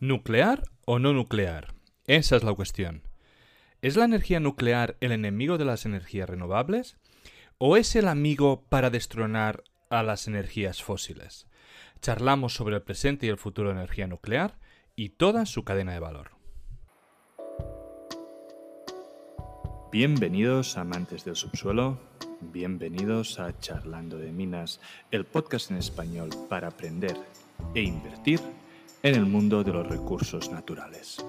¿Nuclear o no nuclear? Esa es la cuestión. ¿Es la energía nuclear el enemigo de las energías renovables? ¿O es el amigo para destronar a las energías fósiles? Charlamos sobre el presente y el futuro de la energía nuclear y toda su cadena de valor. Bienvenidos amantes del subsuelo, bienvenidos a Charlando de Minas, el podcast en español para aprender e invertir en el mundo de los recursos naturales.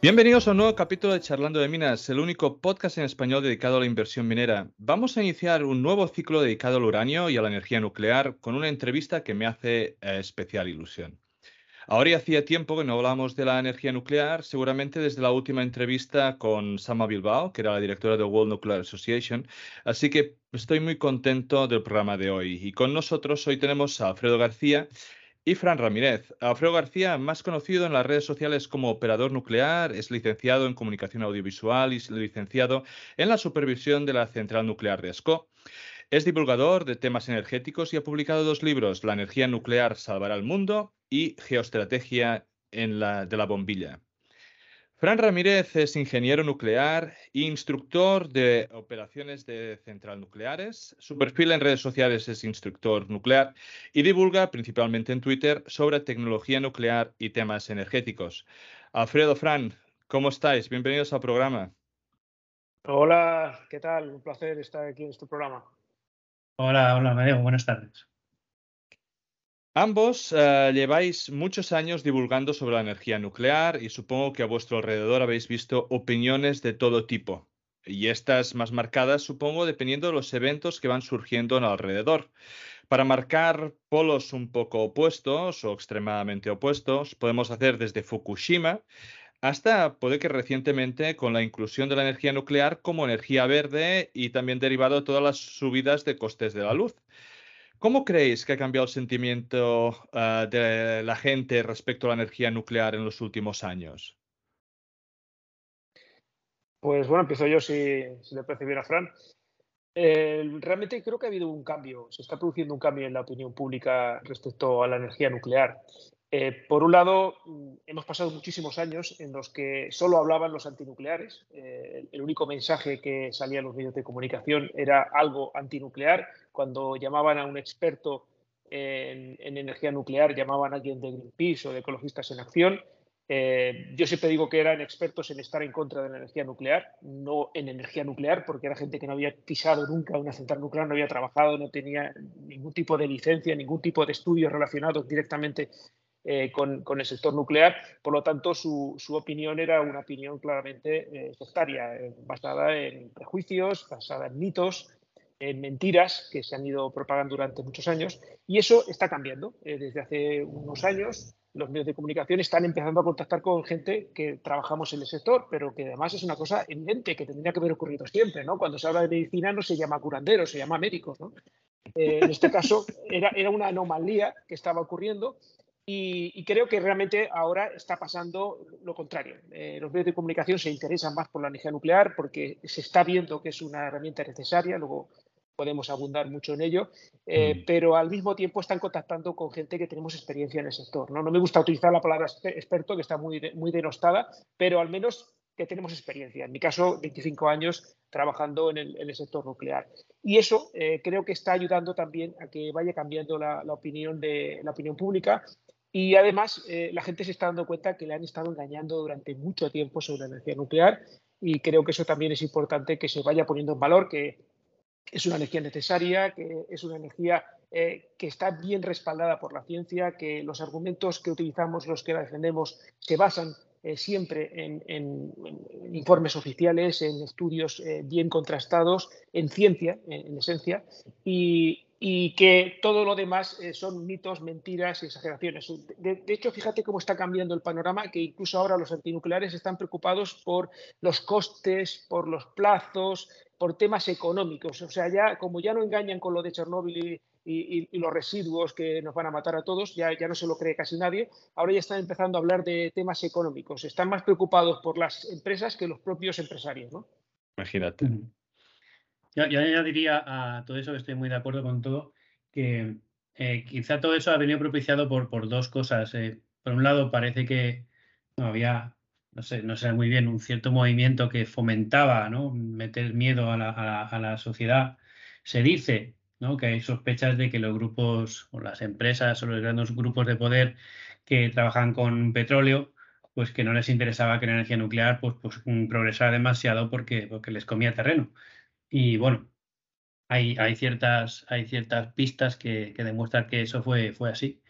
Bienvenidos a un nuevo capítulo de Charlando de Minas, el único podcast en español dedicado a la inversión minera. Vamos a iniciar un nuevo ciclo dedicado al uranio y a la energía nuclear con una entrevista que me hace eh, especial ilusión. Ahora ya hacía tiempo que no hablamos de la energía nuclear, seguramente desde la última entrevista con Sama Bilbao, que era la directora de World Nuclear Association, así que estoy muy contento del programa de hoy. Y con nosotros hoy tenemos a Alfredo García, y Fran Ramírez. Alfredo García, más conocido en las redes sociales como operador nuclear, es licenciado en comunicación audiovisual y licenciado en la supervisión de la central nuclear de ESCO. Es divulgador de temas energéticos y ha publicado dos libros, La energía nuclear salvará el mundo y Geoestrategia de la bombilla. Fran Ramírez es ingeniero nuclear e instructor de operaciones de central nucleares. Su perfil en redes sociales es instructor nuclear y divulga principalmente en Twitter sobre tecnología nuclear y temas energéticos. Alfredo Fran, ¿cómo estáis? Bienvenidos al programa. Hola, ¿qué tal? Un placer estar aquí en este programa. Hola, hola, Mario. Buenas tardes. Ambos eh, lleváis muchos años divulgando sobre la energía nuclear y supongo que a vuestro alrededor habéis visto opiniones de todo tipo. Y estas más marcadas, supongo, dependiendo de los eventos que van surgiendo en alrededor. Para marcar polos un poco opuestos o extremadamente opuestos, podemos hacer desde Fukushima hasta, puede que recientemente, con la inclusión de la energía nuclear como energía verde y también derivado de todas las subidas de costes de la luz. ¿Cómo creéis que ha cambiado el sentimiento ah, de la gente respecto a la energía nuclear en los últimos años? Pues bueno, empiezo yo si, le parece bien a Fran. realmente creo que ha habido un cambio, se está produciendo un cambio en la opinión pública respecto a la energía nuclear. Eh, por un lado, mm, hemos pasado muchísimos años en los que solo hablaban los antinucleares. Eh, el único mensaje que salía en los medios de comunicación era algo antinuclear. Cuando llamaban a un experto en, energía nuclear, llamaban a alguien de Greenpeace o de Ecologistas en Acción. Eh, yo siempre digo que eran expertos en estar en contra de la energía nuclear, no en energía nuclear, porque era gente que no había pisado nunca una central nuclear, no había trabajado, no tenía ningún tipo de licencia, ningún tipo de estudios relacionados directamente eh, con, el sector nuclear. Por lo tanto, su, opinión era una opinión claramente eh, sectaria, eh, basada en prejuicios, basada en mitos, en mentiras que se han ido propagando durante muchos años. Y eso está cambiando. desde hace unos años, los medios de comunicación están empezando a contactar con gente que trabajamos en el sector, pero que además es una cosa evidente que tendría que haber ocurrido siempre. ¿no? Cuando se habla de medicina no se llama curandero, se llama médicos. ¿no? en este caso era, era una anomalía que estaba ocurriendo y, creo que realmente ahora está pasando lo contrario. Eh, los medios de comunicación se interesan más por la energía nuclear porque se está viendo que es una herramienta necesaria, luego podemos abundar mucho en ello, eh, mm. pero al mismo tiempo están contactando con gente que tenemos experiencia en el sector. No, no me gusta utilizar la palabra experto, que está muy, muy denostada, pero al menos que tenemos experiencia. En mi caso, 25 años trabajando en el, sector nuclear. Y eso eh, creo que está ayudando también a que vaya cambiando la, la, opinión de la opinión pública y además, eh, la gente se está dando cuenta que le han estado engañando durante mucho tiempo sobre la energía nuclear y creo que eso también es importante que se vaya poniendo en valor, que es una energía necesaria, que es una energía eh, que está bien respaldada por la ciencia, que los argumentos que utilizamos, los que la defendemos, se basan eh, siempre en, informes oficiales, en estudios bien contrastados, en ciencia, en, esencia, y, y que todo lo demás eh, son mitos, mentiras y exageraciones. De, hecho, fíjate cómo está cambiando el panorama, que incluso ahora los antinucleares están preocupados por los costes, por los plazos, por temas económicos. O sea, ya como ya no engañan con lo de Chernóbil y, los residuos que nos van a matar a todos, ya, ya no se lo cree casi nadie, ahora ya están empezando a hablar de temas económicos. Están más preocupados por las empresas que los propios empresarios. ¿no? Imagínate. Yo, yo añadiría a todo eso, que estoy muy de acuerdo con todo, que eh, quizá todo eso ha venido propiciado por, por dos cosas. Eh, por un lado parece que no, había, no sé, no sé muy bien, un cierto movimiento que fomentaba ¿no? meter miedo a la, a la sociedad. Se dice ¿no? que hay sospechas de que los grupos o las empresas o los grandes grupos de poder que trabajan con petróleo, pues que no les interesaba que la energía nuclear pues, pues progresara demasiado porque, porque les comía terreno. Y bueno, hay, hay, ciertas, hay ciertas pistas que, que, demuestran que eso fue, fue así.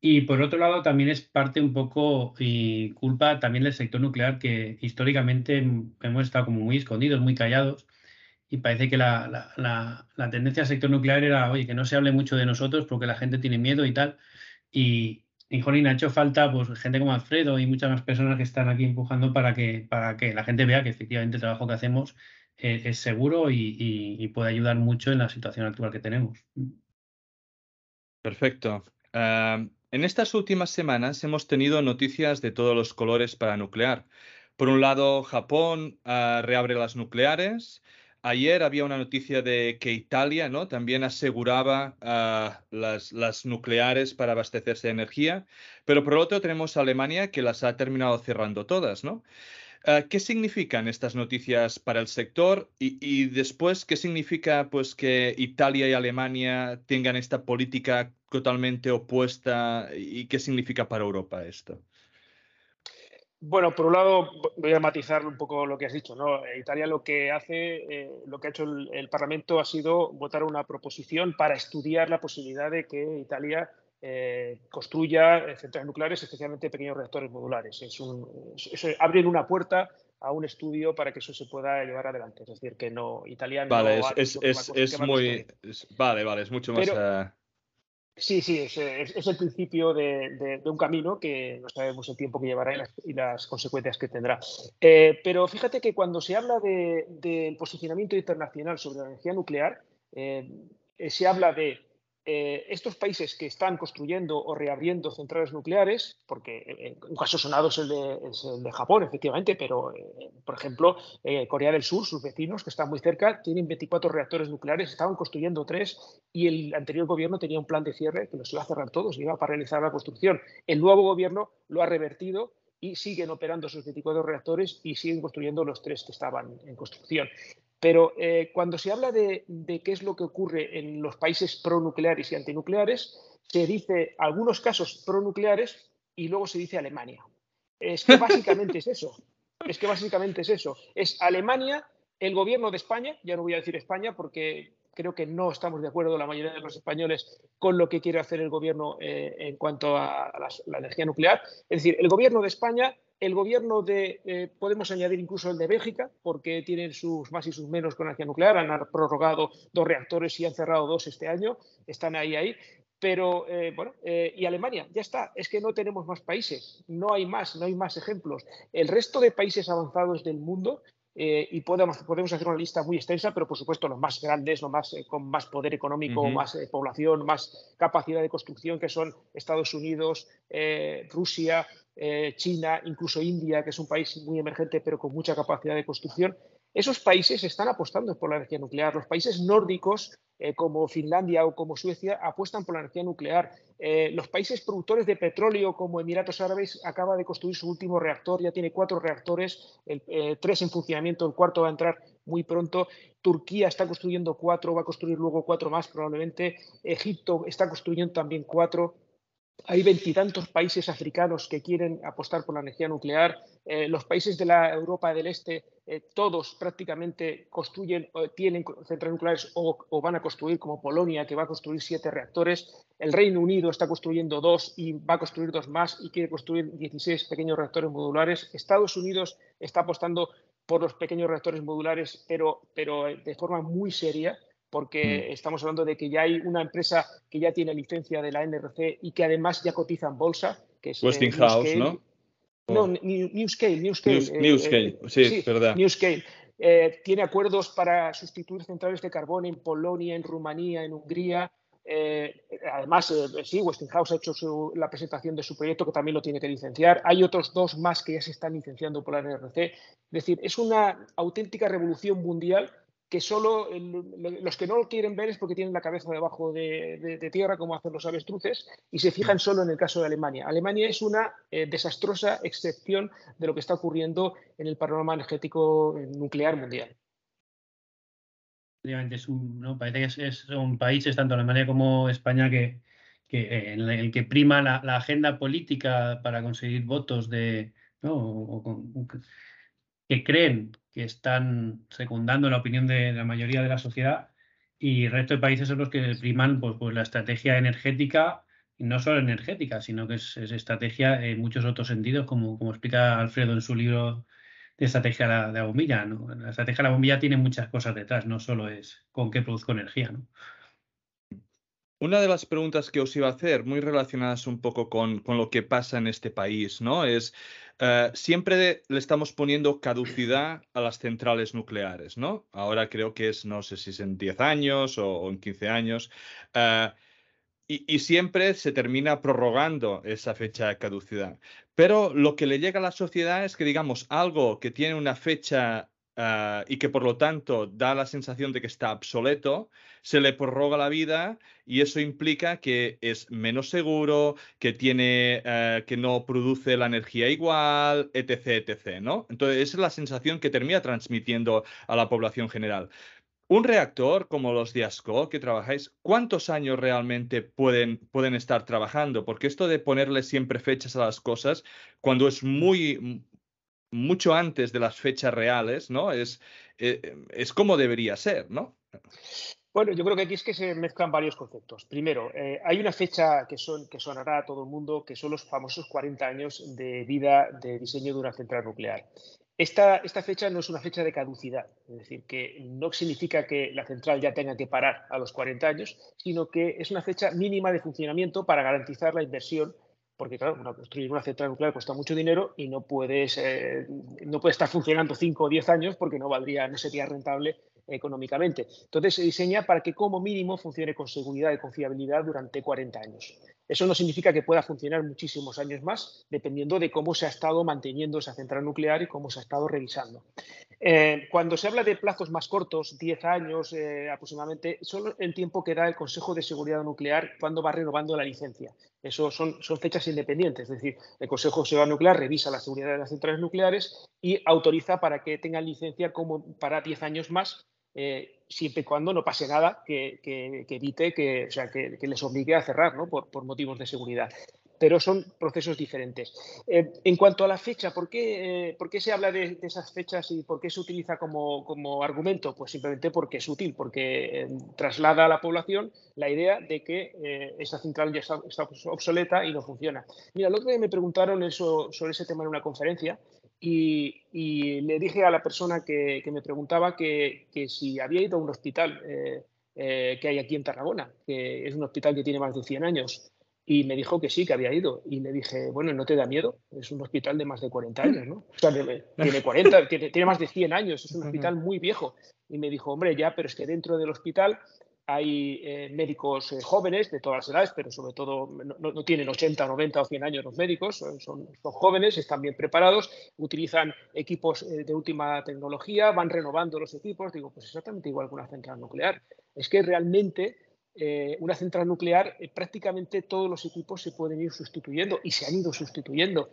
Y por otro lado, también es parte un poco y culpa también del sector nuclear, que históricamente hemos estado como muy escondidos, muy callados, y parece que la, la, la, tendencia del sector nuclear era, oye, que no se hable mucho de nosotros porque la gente tiene miedo y tal. Y, y jolín, ha hecho falta pues, gente como Alfredo y muchas más personas que están aquí empujando para que, para que la gente vea que efectivamente el trabajo que hacemos eh, es seguro y, puede ayudar mucho en la situación actual que tenemos. Perfecto. en estas últimas semanas hemos tenido noticias de todos los colores para nuclear. Por un lado, Japón uh, reabre las nucleares. Ayer había una noticia de que Italia ¿no? también aseguraba uh, las, las, nucleares para abastecerse de energía, pero por otro tenemos Alemania que las ha terminado cerrando todas. ¿no? Uh, ¿Qué significan estas noticias para el sector y, después qué significa pues, que Italia y Alemania tengan esta política totalmente opuesta y qué significa para Europa esto? Bueno, por un lado, voy a matizar un poco lo que has dicho. ¿no? Italia lo que hace, eh, lo que ha hecho el, Parlamento ha sido votar una proposición para estudiar la posibilidad de que Italia eh, construya eh, centrales nucleares, especialmente pequeños reactores modulares. Es un, es, una puerta a un estudio para que eso se pueda llevar adelante. Es decir, que no, Italia vale, no es, es, es muy. vale, vale, es mucho más. Pero, uh... Sí, sí, es, es el principio de, de, de, un camino que no sabemos el tiempo que llevará y las, y las consecuencias que tendrá. Eh, pero fíjate que cuando se habla del de, posicionamiento internacional sobre la energía nuclear, eh, se habla de eh, estos países que están construyendo o reabriendo centrales nucleares, porque eh, un caso sonado es el de, Japón, efectivamente, pero, eh, por ejemplo, eh, Corea del Sur, sus vecinos, que están muy cerca, tienen 24 reactores nucleares, estaban construyendo tres y el anterior gobierno tenía un plan de cierre que los iba a cerrar todos, iba a paralizar la construcción. El nuevo gobierno lo ha revertido y siguen operando esos 24 reactores y siguen construyendo los tres que estaban en construcción. Pero eh, cuando se habla de, de, qué es lo que ocurre en los países pronucleares y antinucleares, se dice algunos casos pronucleares y luego se dice Alemania. Es que básicamente es eso. Es que básicamente es eso. Es Alemania, el gobierno de España, ya no voy a decir España porque creo que no estamos de acuerdo la mayoría de los españoles con lo que quiere hacer el gobierno eh, en cuanto a, la energía nuclear. Es decir, el gobierno de España el gobierno de, eh, podemos añadir incluso el de Bélgica, porque tienen sus más y sus menos con energía nuclear, han prorrogado dos reactores y han cerrado dos este año, están ahí, ahí. Pero, eh, bueno, eh, y Alemania, ya está, es que no tenemos más países, no hay más, no hay más ejemplos. El resto de países avanzados del mundo eh, y podemos, podemos, hacer una lista muy extensa, pero por supuesto los más grandes, los más, eh, con más poder económico, uh -huh. más eh, población, más capacidad de construcción, que son Estados Unidos, Rusia, China, incluso India, que es un país muy emergente, pero con mucha capacidad de construcción. Esos países están apostando por la energía nuclear. Los países nórdicos eh, como Finlandia o como Suecia apuestan por la energía nuclear. Eh, los países productores de petróleo como Emiratos Árabes acaba de construir su último reactor, ya tiene cuatro reactores, el, eh, tres en funcionamiento, el cuarto va a entrar muy pronto. Turquía está construyendo cuatro, va a construir luego cuatro más probablemente. Egipto está construyendo también cuatro. Hay veintitantos países africanos que quieren apostar por la energía nuclear. Eh, los países de la Europa del Este, eh, todos prácticamente construyen, eh, tienen centrales nucleares o, o, van a construir, como Polonia, que va a construir siete reactores. El Reino Unido está construyendo dos y va a construir dos más y quiere construir 16 pequeños reactores modulares. Estados Unidos está apostando por los pequeños reactores modulares, pero, pero de forma muy seria porque mm. estamos hablando de que ya hay una empresa que ya tiene licencia de la NRC y que además ya cotiza en bolsa, que es Westinghouse, eh, ¿no? No, Newscale, Newscale. News, eh, Newscale, eh, sí, sí, verdad. Newscale. Eh, tiene acuerdos para sustituir centrales de carbón en Polonia, en Rumanía, en Hungría. Eh, además, eh, sí, Westinghouse ha hecho su, la presentación de su proyecto que también lo tiene que licenciar. Hay otros dos más que ya se están licenciando por la NRC. Es decir, es una auténtica revolución mundial que solo los que no lo quieren ver es porque tienen la cabeza debajo de, tierra, como hacen los avestruces, y se fijan solo en el caso de Alemania. Alemania es una eh, desastrosa excepción de lo que está ocurriendo en el panorama energético nuclear mundial. Es un, parece que es, un país, tanto Alemania como España, que, que en el que prima la, agenda política para conseguir votos de, que creen que están secundando la opinión de la mayoría de la sociedad y el resto de países son los que priman pues, pues la estrategia energética, y no solo energética, sino que es, estrategia en muchos otros sentidos, como, como explica Alfredo en su libro de estrategia de la, de la bombilla. ¿no? La estrategia de la bombilla tiene muchas cosas detrás, no solo es con qué produzco energía. ¿no? Una de las preguntas que os iba a hacer, muy relacionadas un poco con, lo que pasa en este país, ¿no? Es, eh, siempre le estamos poniendo caducidad a las centrales nucleares, ¿no? Ahora creo que es, no sé si es en 10 años o, en 15 años. Eh, y, siempre se termina prorrogando esa fecha de caducidad. Pero lo que le llega a la sociedad es que, digamos, algo que tiene una fecha Ah, y que por lo tanto da la sensación de que está obsoleto, se le prorroga la vida y eso implica que es menos seguro, que tiene, eh, que no produce la energía igual, etc, etc, ¿no? Entonces esa es la sensación que termina transmitiendo a la población general. Un reactor como los de ASCO que trabajáis, ¿cuántos años realmente pueden, pueden estar trabajando? Porque esto de ponerle siempre fechas a las cosas, cuando es muy, mucho antes de las fechas reales, ¿no? Es, eh, es como debería ser, ¿no? Bueno, yo creo que aquí es que se mezclan varios conceptos. Primero, eh, hay una fecha que, son, que sonará a todo el mundo, que son los famosos 40 años de vida de diseño de una central nuclear. Esta, esta, fecha no es una fecha de caducidad, es decir, que no significa que la central ya tenga que parar a los 40 años, sino que es una fecha mínima de funcionamiento para garantizar la inversión porque claro, construir una central nuclear cuesta mucho dinero y no puedes, eh, no puede estar funcionando 5 o 10 años porque no valdría, no sería rentable económicamente. Entonces se diseña para que como mínimo funcione con seguridad y confiabilidad durante 40 años. Eso no significa que pueda funcionar muchísimos años más, dependiendo de cómo se ha estado manteniendo esa central nuclear y cómo se ha estado revisando. Eh, cuando se habla de plazos más cortos, 10 años eh, aproximadamente, son el tiempo que da el Consejo de Seguridad Nuclear cuando va renovando la licencia. Eso son, son fechas independientes, es decir, el Consejo de Seguridad Nuclear revisa la seguridad de las centrales nucleares y autoriza para que tengan licencia como para 10 años más eh, siempre y cuando no pase nada que, evite que, o sea, que, les obligue a cerrar ¿no? por, motivos de seguridad. Pero son procesos diferentes. Eh, en cuanto a la fecha, ¿por qué, eh, ¿por qué se habla de, esas fechas y por qué se utiliza como, como argumento? Pues simplemente porque es útil, porque traslada a la población la idea de que esa central ya está, obsoleta y no funciona. Mira, el otro día me preguntaron eso, sobre ese tema en una conferencia y, le dije a la persona que, me preguntaba que, si había ido a un hospital eh, eh, que hay aquí en Tarragona, que es un hospital que tiene más de 100 años. Y me dijo que sí, que había ido. Y le dije, bueno, ¿no te da miedo? Es un hospital de más de 40 años, ¿no? O sea, tiene 40, tiene, tiene más de 100 años, es un hospital muy viejo. Y me dijo, hombre, ya, pero es que dentro del hospital hay eh, médicos eh, jóvenes de todas las edades, pero sobre todo no, tienen 80, 90 o 100 años los médicos, son, son, jóvenes, están bien preparados, utilizan equipos eh, de última tecnología, van renovando los equipos. Digo, pues exactamente igual que una central nuclear. Es que realmente una central nuclear, prácticamente todos los equipos se pueden ir sustituyendo y se han ido sustituyendo.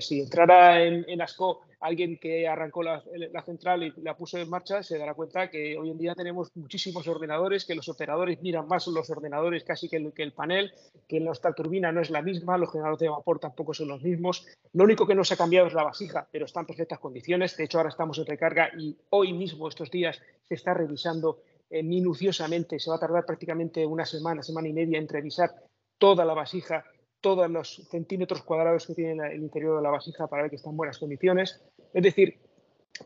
si entrara en, en ASCO alguien que arrancó la, central y la puso en marcha se dará cuenta que hoy en día tenemos muchísimos ordenadores, que los operadores miran más los ordenadores casi que el, que el panel, que nuestra turbina no es la misma, los generadores de vapor tampoco son los mismos. Lo único que no se ha cambiado es la vasija, pero está en perfectas condiciones. De hecho, ahora estamos en recarga y hoy mismo, estos días, se está revisando eh, minuciosamente. Se va a tardar prácticamente una semana, semana y media en revisar toda la vasija todos los centímetros cuadrados que tiene el interior de la vasija para ver que está en buenas condiciones. Es decir,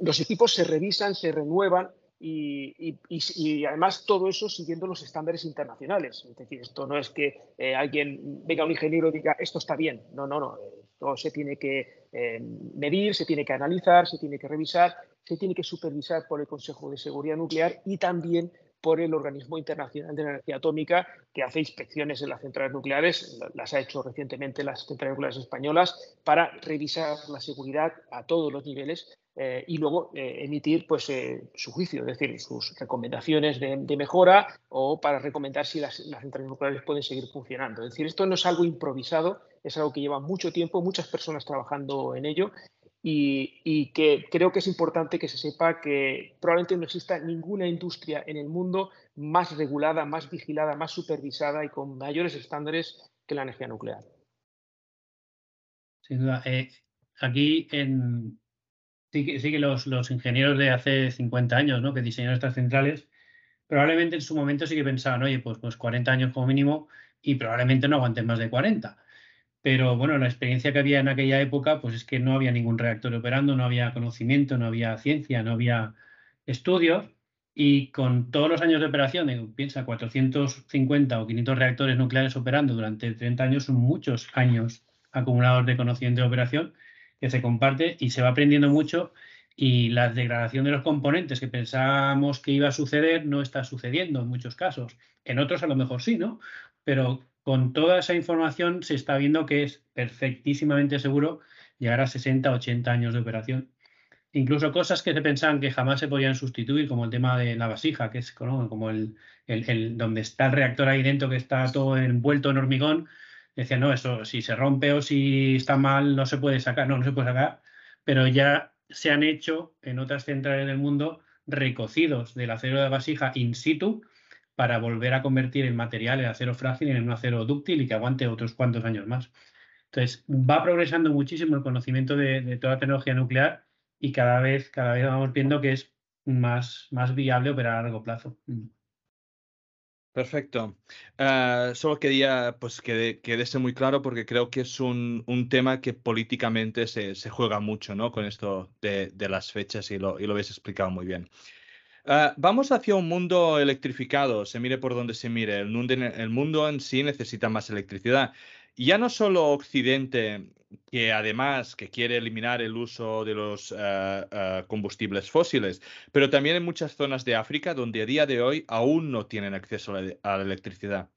los equipos se revisan, se renuevan y, además todo eso siguiendo los estándares internacionales. Es decir, esto no es que eh, alguien venga un ingeniero y diga esto está bien. No, no, no. Esto se tiene que eh, medir, se tiene que analizar, se tiene que revisar, se tiene que supervisar por el Consejo de Seguridad Nuclear y también por el Organismo Internacional de Energía Atómica, que hace inspecciones en las centrales nucleares, las ha hecho recientemente las centrales nucleares españolas, para revisar la seguridad a todos los niveles eh, y luego eh, emitir pues, eh, su juicio, es decir, sus recomendaciones de, mejora o para recomendar si las, las, centrales nucleares pueden seguir funcionando. Es decir, esto no es algo improvisado, es algo que lleva mucho tiempo, muchas personas trabajando en ello y, que creo que es importante que se sepa que probablemente no exista ninguna industria en el mundo más regulada, más vigilada, más supervisada y con mayores estándares que la energía nuclear. Sin duda. aquí en, sí que, los, los, ingenieros de hace 50 años, ¿no? Que diseñaron estas centrales, probablemente en su momento sí que pensaban, oye, pues, pues 40 años como mínimo y probablemente no aguanten más de 40. Pero bueno, la experiencia que había en aquella época, pues es que no había ningún reactor operando, no había conocimiento, no había ciencia, no había estudios. Y con todos los años de operación, piensa, 450 o 500 reactores nucleares operando durante 30 años son muchos años acumulados de conocimiento de operación que se comparte y se va aprendiendo mucho y la degradación de los componentes que pensábamos que iba a suceder no está sucediendo en muchos casos. En otros a lo mejor sí, ¿no? Pero con toda esa información se está viendo que es perfectísimamente seguro llegar a 60, 80 años de operación. Incluso cosas que se pensaban que jamás se podían sustituir, como el tema de la vasija, que es como el, donde está el reactor ahí dentro, que está todo envuelto en hormigón, decía, no, eso si se rompe o si está mal no se puede sacar, no, no se puede sacar, pero ya se han hecho en otras centrales del mundo recocidos del acero de vasija in situ para volver a convertir el material, el acero frágil, en un acero dúctil y que aguante otros cuantos años más. Entonces, va progresando muchísimo el conocimiento de, toda la tecnología nuclear y cada vez, cada vez vamos viendo que es más, más viable operar a largo plazo. Perfecto. Ah, solo quería pues, que quede muy claro porque creo que es un, tema que políticamente se, juega mucho ¿no? con esto de, las fechas y lo, y lo habéis explicado muy bien. Ah, vamos hacia un mundo electrificado, se mire por donde se mire. El mundo, el mundo en sí necesita más electricidad. Ya no solo Occidente, que además que quiere eliminar el uso de los eh, eh, combustibles fósiles, pero también en muchas zonas de África donde a día de hoy aún no tienen acceso a la, electricidad.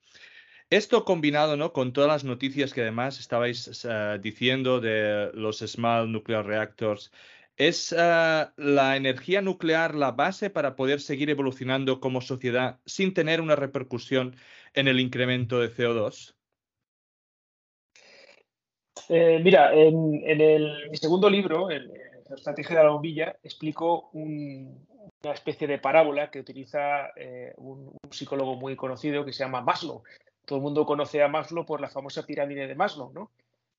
Esto combinado ¿no? con todas las noticias que además estabais diciendo de los Small Nuclear Reactors, ¿es la energía nuclear la base para poder seguir evolucionando como sociedad sin tener una repercusión en el incremento de CO2? Eh, mira, en, el, mi segundo libro, en, La estrategia de la bombilla, explico una especie de parábola que utiliza eh, un, psicólogo muy conocido que se llama Maslow. Todo el mundo conoce a Maslow por la famosa pirámide de Maslow, ¿no?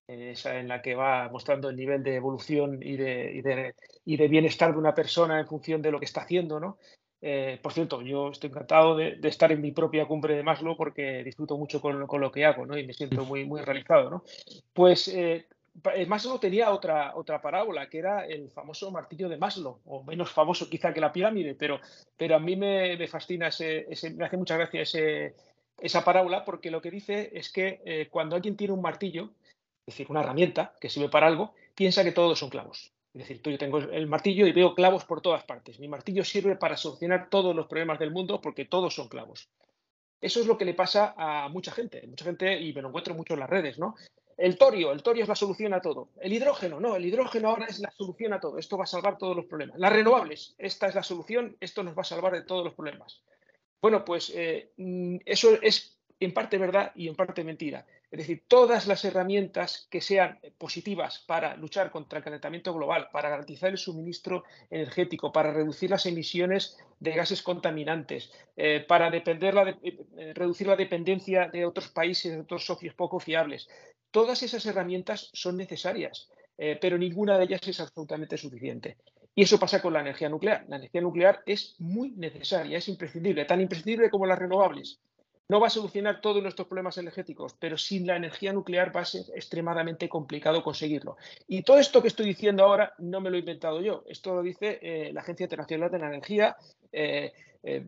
Esa en la que va mostrando el nivel de evolución y de, y de, y de bienestar de una persona en función de lo que está haciendo, ¿no? Eh, por cierto, yo estoy encantado de, estar en mi propia cumbre de Maslow porque disfruto mucho con, lo que hago ¿no? y me siento muy, muy realizado. ¿no? Pues eh, eh, Maslow tenía otra, otra parábola que era el famoso martillo de Maslow, o menos famoso quizá que la pirámide, pero, pero a mí me, fascina, ese, me hace mucha gracia ese, esa parábola porque lo que dice es que cuando alguien tiene un martillo, es decir, una herramienta que sirve para algo, piensa que todos son clavos. Es decir, yo tengo el martillo y veo clavos por todas partes. Mi martillo sirve para solucionar todos los problemas del mundo porque todos son clavos. Eso es lo que le pasa a mucha gente, mucha gente, y me lo encuentro mucho en las redes, ¿no? El torio, el torio es la solución a todo. El hidrógeno, no, el hidrógeno ahora es la solución a todo. Esto va a salvar todos los problemas. Las renovables, esta es la solución, esto nos va a salvar de todos los problemas. Bueno, pues eh, mm, eso es en parte verdad y en parte mentira. Es decir, todas las herramientas que sean positivas para luchar contra el calentamiento global, para garantizar el suministro energético, para reducir las emisiones de gases contaminantes, eh, para depender la eh, reducir la dependencia de otros países, de otros socios poco fiables, todas esas herramientas son necesarias, eh, pero ninguna de ellas es absolutamente suficiente. Y eso pasa con la energía nuclear. La energía nuclear es muy necesaria, es imprescindible, tan imprescindible como las renovables no va a solucionar todos nuestros problemas energéticos, pero sin la energía nuclear va a ser extremadamente complicado conseguirlo. Y todo esto que estoy diciendo ahora no me lo he inventado yo, esto lo dice eh, la Agencia Internacional de la Energía. Eh, eh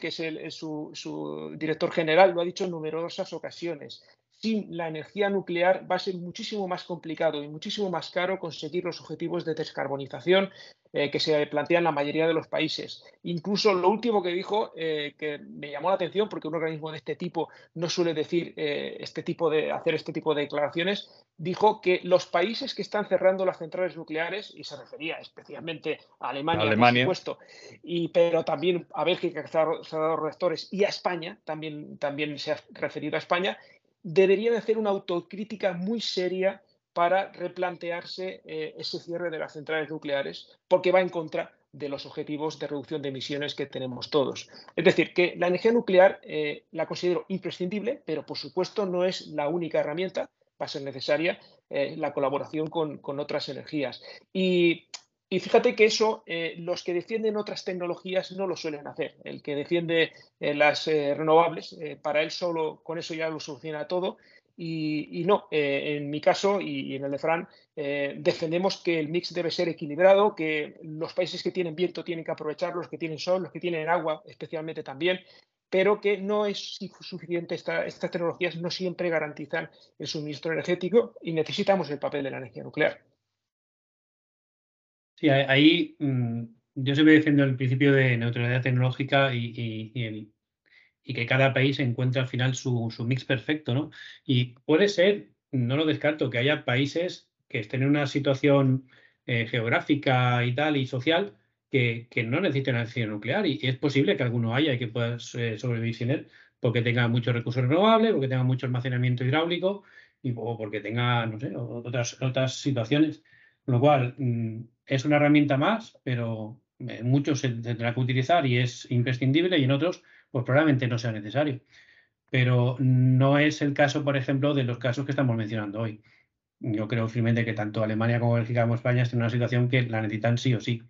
que es su, director general, lo ha dicho en numerosas ocasiones. Sin la energía nuclear va a ser muchísimo más complicado y muchísimo más caro conseguir los objetivos de descarbonización eh, que se plantean la mayoría de los países. Incluso lo último que dijo, eh, que me llamó la atención, porque un organismo de este tipo no suele decir eh, este tipo de hacer este tipo de declaraciones, dijo que los países que están cerrando las centrales nucleares, y se refería especialmente a Alemania, Alemania. por supuesto, y, pero también a Bélgica, que se ha dado reactores, y a España, también, también se ha referido a España, deberían hacer una autocrítica muy seria para replantearse eh, ese cierre de las centrales nucleares, porque va en contra de los objetivos de reducción de emisiones que tenemos todos. Es decir, que la energía nuclear eh, la considero imprescindible, pero por supuesto no es la única herramienta, va a ser necesaria eh, la colaboración con, otras energías. Y, fíjate que eso los que defienden otras tecnologías no lo suelen hacer. El que defiende las renovables, para él solo con eso ya lo soluciona todo y, no, eh, en mi caso y, en el de Fran, eh, defendemos que el mix debe ser equilibrado, que los países que tienen viento tienen que aprovechar, los que tienen sol, los que tienen agua especialmente también, pero que no es suficiente, estas tecnologías no siempre garantizan el suministro energético y necesitamos el papel de la energía nuclear. Sí, ahí mm, yo siempre defiendo el principio de neutralidad tecnológica y, y que cada país encuentre al final su, mix perfecto, ¿no? Y puede ser, no lo descarto, que haya países que estén en una situación eh, geográfica y tal y social que, no necesiten energía nuclear y, es posible que alguno haya y que pueda eh, sobrevivir sin él porque tenga muchos recursos renovables, porque tenga mucho almacenamiento hidráulico y, o porque tenga, no sé, otras, otras situaciones. Con lo cual, mm, es una herramienta más, pero en eh, muchos se tendrá que utilizar y es imprescindible y en otros pues probablemente no sea necesario. Pero no es el caso, por ejemplo, de los casos que estamos mencionando hoy. Yo creo firmemente que tanto Alemania como Bélgica como España están en una situación que la necesitan sí o sí.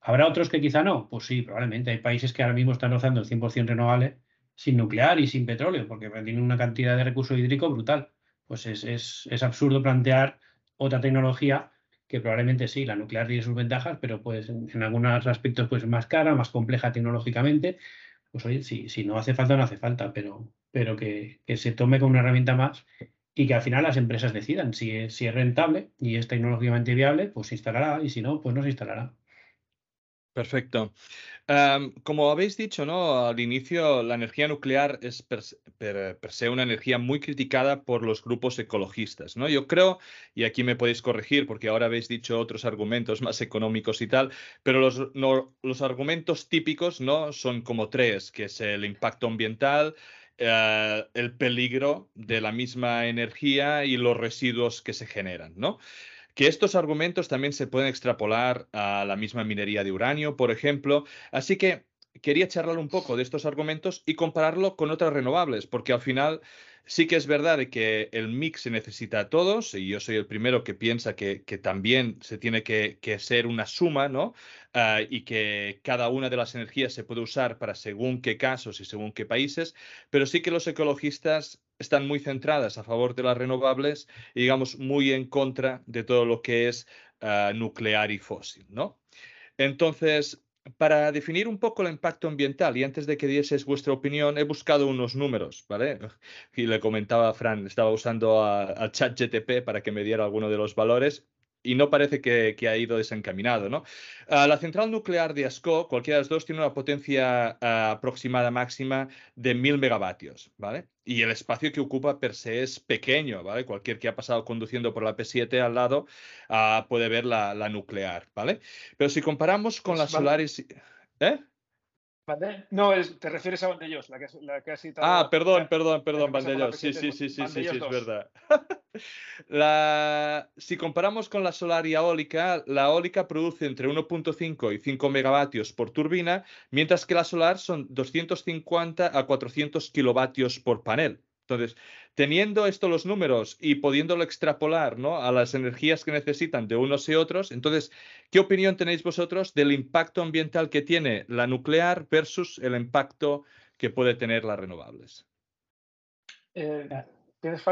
¿Habrá otros que quizá no? Pues sí, probablemente. Hay países que ahora mismo están rozando el 100% renovable sin nuclear y sin petróleo, porque tienen una cantidad de recurso hídrico brutal. Pues es, es, absurdo plantear otra tecnología que probablemente sí, la nuclear tiene sus ventajas, pero pues en, algunos aspectos pues más cara, más compleja tecnológicamente pues oye, si, si no hace falta, no hace falta, pero, pero que, se tome como una herramienta más y que al final las empresas decidan si es, si es rentable y es tecnológicamente viable, pues se instalará y si no, pues no se instalará. Perfecto. como habéis dicho, ¿no? Al inicio, la energía nuclear es per, se una energía muy criticada por los grupos ecologistas, ¿no? Yo creo, y aquí me podéis corregir porque ahora habéis dicho otros argumentos más económicos y tal, pero los, los argumentos típicos, ¿no? Son como tres, que es el impacto ambiental, eh, el peligro de la misma energía y los residuos que se generan, ¿no? Que estos argumentos también se pueden extrapolar a la misma minería de uranio, por ejemplo. Así que quería charlar un poco de estos argumentos y compararlo con otras renovables, porque al final sí que es verdad de que el mix se necesita a todos, y yo soy el primero que piensa que, también se tiene que, ser una suma, ¿no? Ah, y que cada una de las energías se puede usar para según qué casos y según qué países, pero sí que los ecologistas están muy centradas a favor de las renovables y digamos muy en contra de todo lo que es ah, nuclear y fósil, ¿no? Entonces, para definir un poco el impacto ambiental y antes de que dieses vuestra opinión, he buscado unos números, ¿vale? Y le comentaba a Fran, estaba usando al chat GTP para que me diera alguno de los valores y no parece que, ha ido desencaminado, ¿no? La central nuclear de Ascó, cualquiera de las dos, tiene una potencia ah, aproximada máxima de 1000 megavatios, ¿vale? Y el espacio que ocupa per se es pequeño, ¿vale? Cualquier que ha pasado conduciendo por la P7 al lado ah, puede ver la, la, nuclear, ¿vale? Pero si comparamos con las solares... ¿Eh? No, te refieres a Vandellós, la que, la que has citado. Ah, perdón, perdón, perdón, Vandellós. Sí, sí, sí, sí, sí, sí, es verdad. la... Si comparamos con la solar y eólica, la eólica produce entre 1.5 y 5 megavatios por turbina, mientras que la solar son 250 a 400 kilovatios por panel. Entonces, teniendo esto los números y pudiéndolo extrapolar ¿no? a las energías que necesitan de unos y otros, entonces, ¿qué opinión tenéis vosotros del impacto ambiental que tiene la nuclear versus el impacto que puede tener las renovables? Eh,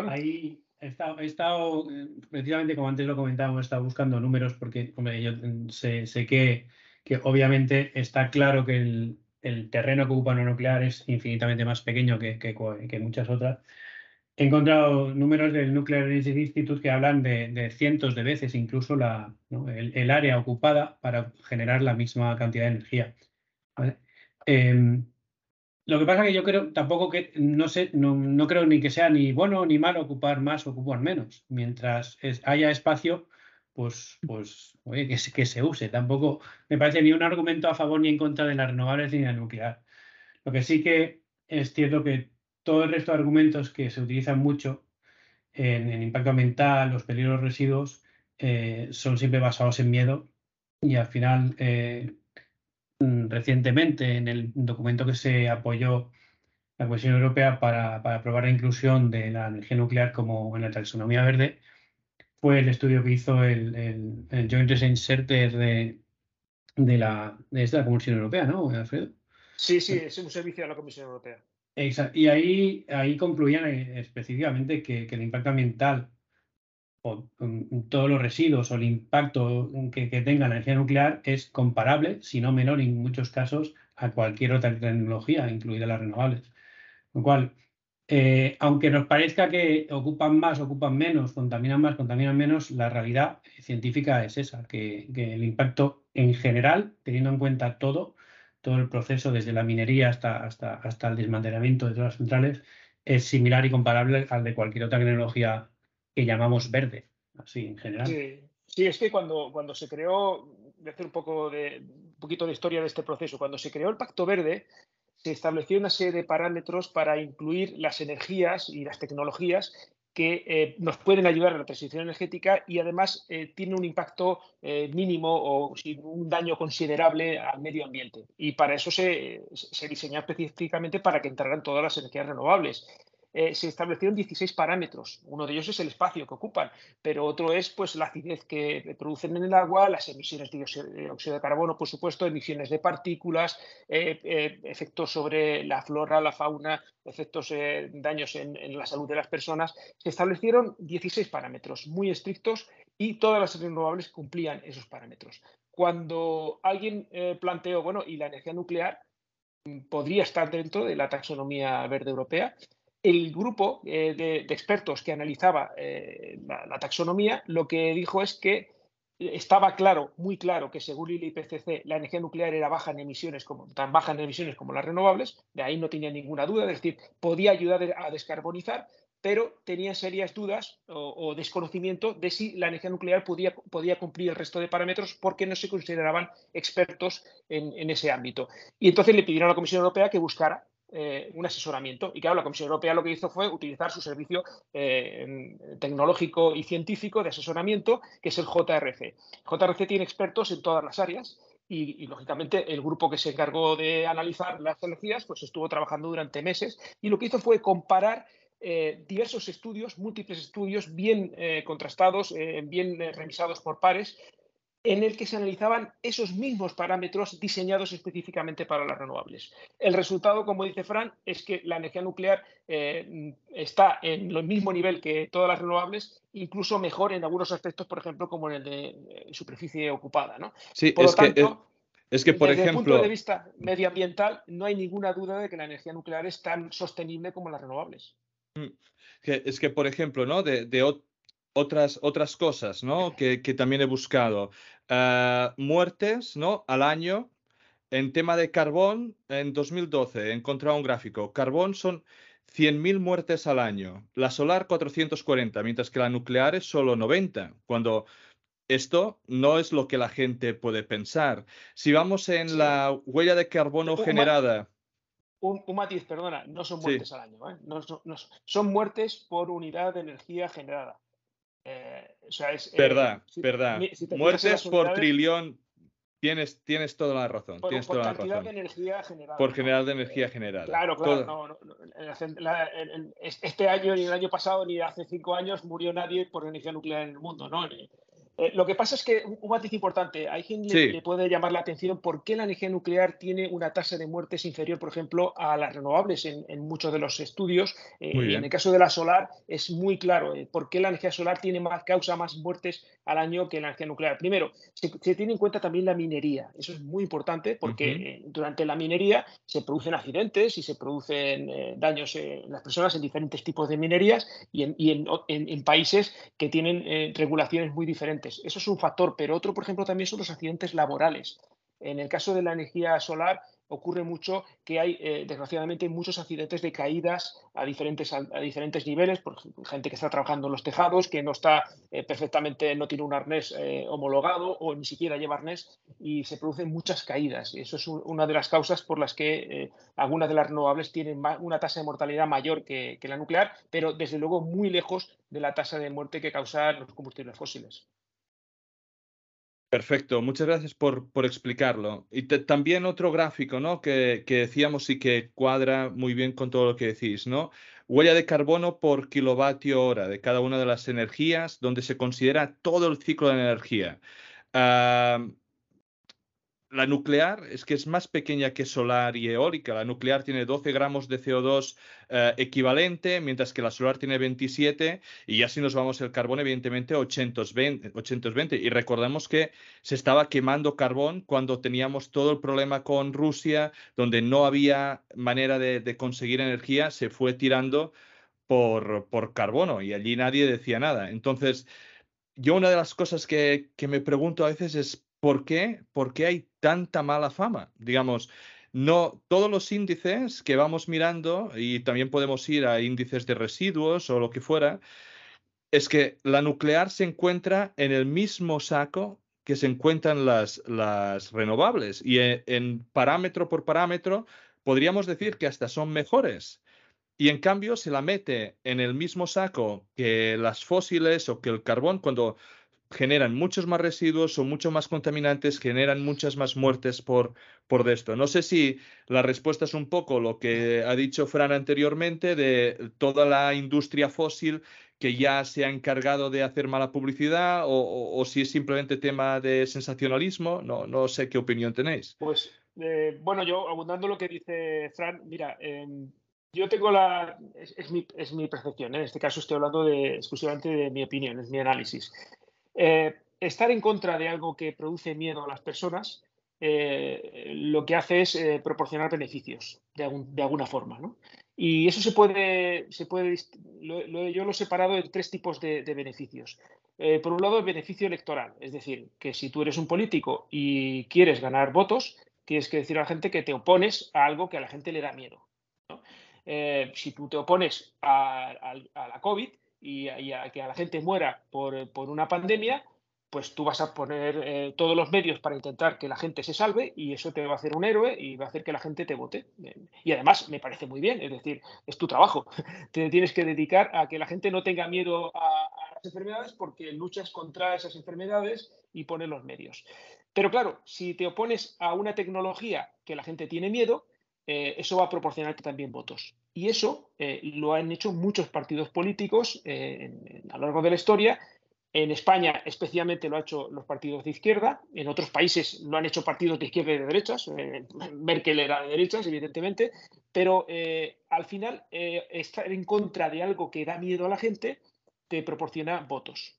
Ahí he estado, eh, precisamente como antes lo comentábamos, he estado buscando números porque yo mm, sé, que, que obviamente está claro que el, el terreno que ocupa una nuclear es infinitamente más pequeño que, muchas otras. He encontrado números del Nuclear Energy Institute que hablan de, cientos de veces incluso la, el, área ocupada para generar la misma cantidad de energía. Em, lo que pasa es que yo creo tampoco que, no sé, no, creo ni que sea ni bueno ni malo ocupar más o ocupar menos. Mientras haya espacio, pues, pues oye, que, que, se use. Tampoco me parece ni un argumento a favor ni en contra de las renovables ni de la nuclear. Lo que sí que es cierto que todo el resto de argumentos que se utilizan mucho en, impacto ambiental, los peligros residuos, eh, son siempre basados en miedo y al final eh, Mm, recientemente en el documento que se apoyó la Comisión Europea para, aprobar la inclusión de la energía nuclear como en la taxonomía verde, fue el estudio que hizo el, el, Joint Research Center de, de, la, de esta Comisión Europea, ¿no, Alfredo? Sí, sí, es un servicio de la Comisión Europea. Exacto. Y ahí, ahí concluían eh, específicamente que, que el impacto ambiental o todos los residuos o el impacto que, tenga la energía nuclear es comparable, si no menor en muchos casos, a cualquier otra tecnología, incluida las renovables. Lo cual, eh, aunque nos parezca que ocupan más, ocupan menos, contaminan más, contaminan menos, la realidad científica es esa, que, el impacto en general, teniendo en cuenta todo, todo el proceso desde la minería hasta, hasta, hasta el desmantelamiento de todas las centrales, es similar y comparable al de cualquier otra tecnología que llamamos verde, así en general. Sí, es que cuando, cuando se creó, voy a hacer un, poco de, un poquito de historia de este proceso, cuando se creó el Pacto Verde, se estableció una serie de parámetros para incluir las energías y las tecnologías que eh, nos pueden ayudar a la transición energética y además eh, tiene un impacto eh, mínimo o sin un daño considerable al medio ambiente. Y para eso se, se diseñó específicamente para que entraran todas las energías renovables. Eh, se establecieron 16 parámetros. Uno de ellos es el espacio que ocupan, pero otro es pues, la acidez que producen en el agua, las emisiones de dióxido de carbono, por supuesto, emisiones de partículas, eh, eh, efectos sobre la flora, la fauna, efectos daños en, en, la salud de las personas. Se establecieron 16 parámetros muy estrictos y todas las renovables cumplían esos parámetros. Cuando alguien planteó, bueno, y la energía nuclear podría estar dentro de la taxonomía verde europea, el grupo eh, de, expertos que analizaba eh, la, taxonomía lo que dijo es que estaba claro, muy claro, que según el IPCC la energía nuclear era baja en emisiones, como, tan baja en emisiones como las renovables, de ahí no tenía ninguna duda, es decir, podía ayudar a descarbonizar, pero tenía serias dudas o, desconocimiento de si la energía nuclear podía, cumplir el resto de parámetros porque no se consideraban expertos en, en ese ámbito. Y entonces le pidieron a la Comisión Europea que buscara eh, un asesoramiento. Y claro, la Comisión Europea lo que hizo fue utilizar su servicio eh, tecnológico y científico de asesoramiento, que es el JRC. JRC tiene expertos en todas las áreas. Y, lógicamente el grupo que se encargó de analizar las energías pues estuvo trabajando durante meses y lo que hizo fue comparar eh, diversos estudios, múltiples estudios bien contrastados, bien revisados por pares, en el que se analizaban esos mismos parámetros diseñados específicamente para las renovables. El resultado, como dice Fran, es que la energía nuclear eh, está en el mismo nivel que todas las renovables, incluso mejor en algunos aspectos, por ejemplo, como en el de eh, superficie ocupada. ¿no? Sí, es, que, es, que, por desde ejemplo. el punto de vista medioambiental, no hay ninguna duda de que la energía nuclear es tan sostenible como las renovables. Mm, es que, por ejemplo, ¿no? de, de, otras, otras cosas ¿no? que, también he buscado. Ah, muertes ¿no? al año. En tema de carbón, en 2012 he encontrado un gráfico. Carbón son 100.000 muertes al año. La solar 440, mientras que la nuclear es solo 90. Cuando esto no es lo que la gente puede pensar. Si vamos en la huella de carbono generada. Un, matiz, perdona, no son muertes al año, ¿eh? no, son muertes por unidad de energía generada. Eh, es, eh, verdad, verdad. Muertes por trillón. Tienes, tienes toda la razón. Por, tienes por toda cantidad de energía generada. Por general de energía generada. Claro, claro. este año, ni el año pasado, ni hace cinco años murió nadie por energía nuclear en el mundo, ¿no? Eh, lo que pasa es que un, matiz importante, hay quien le, puede llamar la atención por qué la energía nuclear tiene una tasa de muertes inferior, por ejemplo, a las renovables en, muchos de los estudios. Eh, en el caso de la solar es muy claro eh, por qué la energía solar tiene más causa más muertes al año que la energía nuclear. Primero, se, tiene en cuenta también la minería. Eso es muy importante porque durante la minería se producen accidentes y se producen daños en las personas en diferentes tipos de minerías y en países que tienen regulaciones muy diferentes. Eso es un factor, pero otro, por ejemplo, también son los accidentes laborales. En el caso de la energía solar ocurre mucho que hay, eh, desgraciadamente, muchos accidentes de caídas a diferentes, a, diferentes niveles, por gente que está trabajando en los tejados, que no está eh, perfectamente, no tiene un arnés eh, homologado o ni siquiera lleva arnés y se producen muchas caídas. Eso es una de las causas por las que algunas de las renovables tienen una tasa de mortalidad mayor que la nuclear, pero desde luego muy lejos de la tasa de muerte que causan los combustibles fósiles. Perfecto, muchas gracias por, por explicarlo. Y también otro gráfico, ¿no? Que, que, decíamos y que cuadra muy bien con todo lo que decís, ¿no? Huella de carbono por kilovatio hora de cada una de las energías, donde se considera todo el ciclo de energía. Ah, la nuclear es que es más pequeña que solar y eólica. La nuclear tiene 12 gramos de CO2 eh, equivalente, mientras que la solar tiene 27 y así nos vamos el carbón, evidentemente, 820, 820. Y recordemos que se estaba quemando carbón cuando teníamos todo el problema con Rusia, donde no había manera de, conseguir energía, se fue tirando por, por carbono y allí nadie decía nada. Entonces, yo una de las cosas que, que me pregunto a veces es ¿Por qué? ¿Por hay tanta mala fama? Digamos, no todos los índices que vamos mirando, y también podemos ir a índices de residuos o lo que fuera, es que la nuclear se encuentra en el mismo saco que se encuentran las, renovables. Y en, en parámetro por parámetro, podríamos decir que hasta son mejores. Y en cambio se la mete en el mismo saco que las fósiles o que el carbón cuando generan muchos más residuos, son mucho más contaminantes, generan muchas más muertes por, por esto. No sé si la respuesta es un poco lo que ha dicho Fran anteriormente de toda la industria fósil que ya se ha encargado de hacer mala publicidad o, si es simplemente tema de sensacionalismo. No, no sé qué opinión tenéis. Pues eh, bueno, yo abundando lo que dice Fran, mira, em, yo tengo la. Es, mi, es mi, percepción, ¿eh? en este caso estoy hablando de, exclusivamente de mi opinión, es mi análisis. Eh, estar en contra de algo que produce miedo a las personas eh, lo que hace es eh, proporcionar beneficios de, alguna forma. Y eso se puede, se puede yo lo he separado en tres tipos de, beneficios. por un lado, el beneficio electoral, es decir, que si tú eres un político y quieres ganar votos, tienes que decir a la gente que te opones a algo que a la gente le da miedo. si tú te opones a la COVID, y, a que a la gente muera por, una pandemia, pues tú vas a poner eh, todos los medios para intentar que la gente se salve y eso te va a hacer un héroe y va a hacer que la gente te vote. Y además me parece muy bien, es decir, es tu trabajo. Te tienes que dedicar a que la gente no tenga miedo a, las enfermedades porque luchas contra esas enfermedades y pones los medios. Pero claro, si te opones a una tecnología que la gente tiene miedo, eh, eso va a proporcionarte también votos. Y eso eh, lo han hecho muchos partidos políticos eh, a lo largo de la historia. En España especialmente lo han hecho los partidos de izquierda, en otros países lo han hecho partidos de izquierda y de derechas, Merkel era de derechas, evidentemente, pero al final estar en contra de algo que da miedo a la gente te proporciona votos.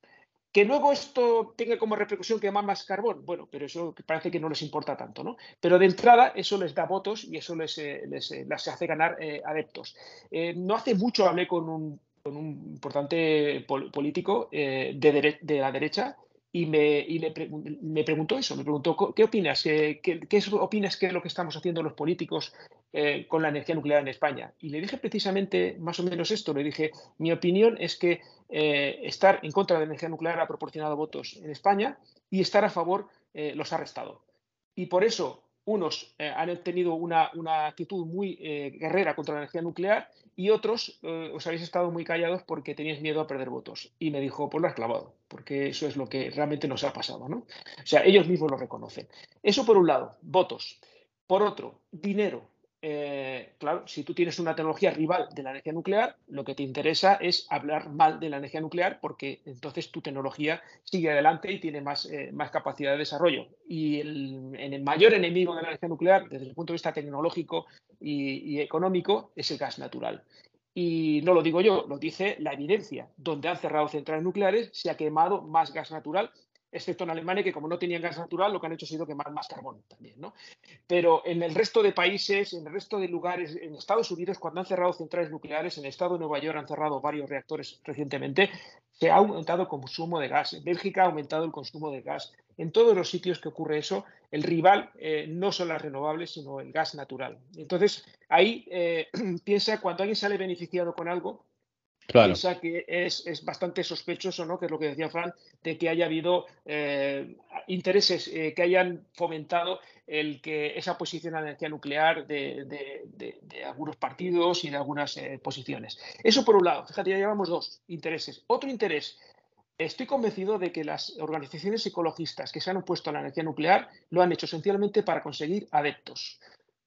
Que luego esto tenga como repercusión que más carbón, bueno, pero eso parece que no les importa tanto, ¿no? Pero de entrada eso les da votos y eso les, eh, eh, hace ganar eh, adeptos. no hace mucho hablé con un, importante político de, la derecha y, me, me, preguntó eso, me preguntó, ¿qué opinas? ¿Qué, qué, opinas que es lo que estamos haciendo los políticos con la energía nuclear en España? Y le dije precisamente más o menos esto, le dije, mi opinión es que eh, estar en contra de la energía nuclear ha proporcionado votos en España y estar a favor eh, los ha restado. Y por eso unos eh, han tenido una, actitud muy guerrera contra la energía nuclear y otros os habéis estado muy callados porque teníais miedo a perder votos. Y me dijo, pues lo has clavado, porque eso es lo que realmente nos ha pasado. ¿no? O sea, ellos mismos lo reconocen. Eso por un lado, votos. Por otro, dinero. Eh, claro, si tú tienes una tecnología rival de la energía nuclear, lo que te interesa es hablar mal de la energía nuclear porque entonces tu tecnología sigue adelante y tiene más, eh, más capacidad de desarrollo. Y el, el, mayor enemigo de la energía nuclear, desde el punto de vista tecnológico y, y económico, es el gas natural. Y no lo digo yo, lo dice la evidencia. Donde han cerrado centrales nucleares se ha quemado más gas natural excepto en Alemania, que como no tenían gas natural, lo que han hecho ha sido quemar más carbón también. ¿no? Pero en el resto de países, en el resto de lugares, en Estados Unidos, cuando han cerrado centrales nucleares, en el estado de Nueva York han cerrado varios reactores recientemente, se ha aumentado el consumo de gas. En Bélgica ha aumentado el consumo de gas. En todos los sitios que ocurre eso, el rival eh, no son las renovables, sino el gas natural. Entonces, ahí eh, piensa, cuando alguien sale beneficiado con algo, Claro. Piensa que es, es, bastante sospechoso, ¿no? que es lo que decía Fran, de que haya habido eh, intereses eh, que hayan fomentado el que esa posición a energía nuclear de, de, de, algunos partidos y de algunas eh, posiciones. Eso por un lado, fíjate, ya llevamos dos intereses. Otro interés, estoy convencido de que las organizaciones ecologistas que se han opuesto a la energía nuclear lo han hecho esencialmente para conseguir adeptos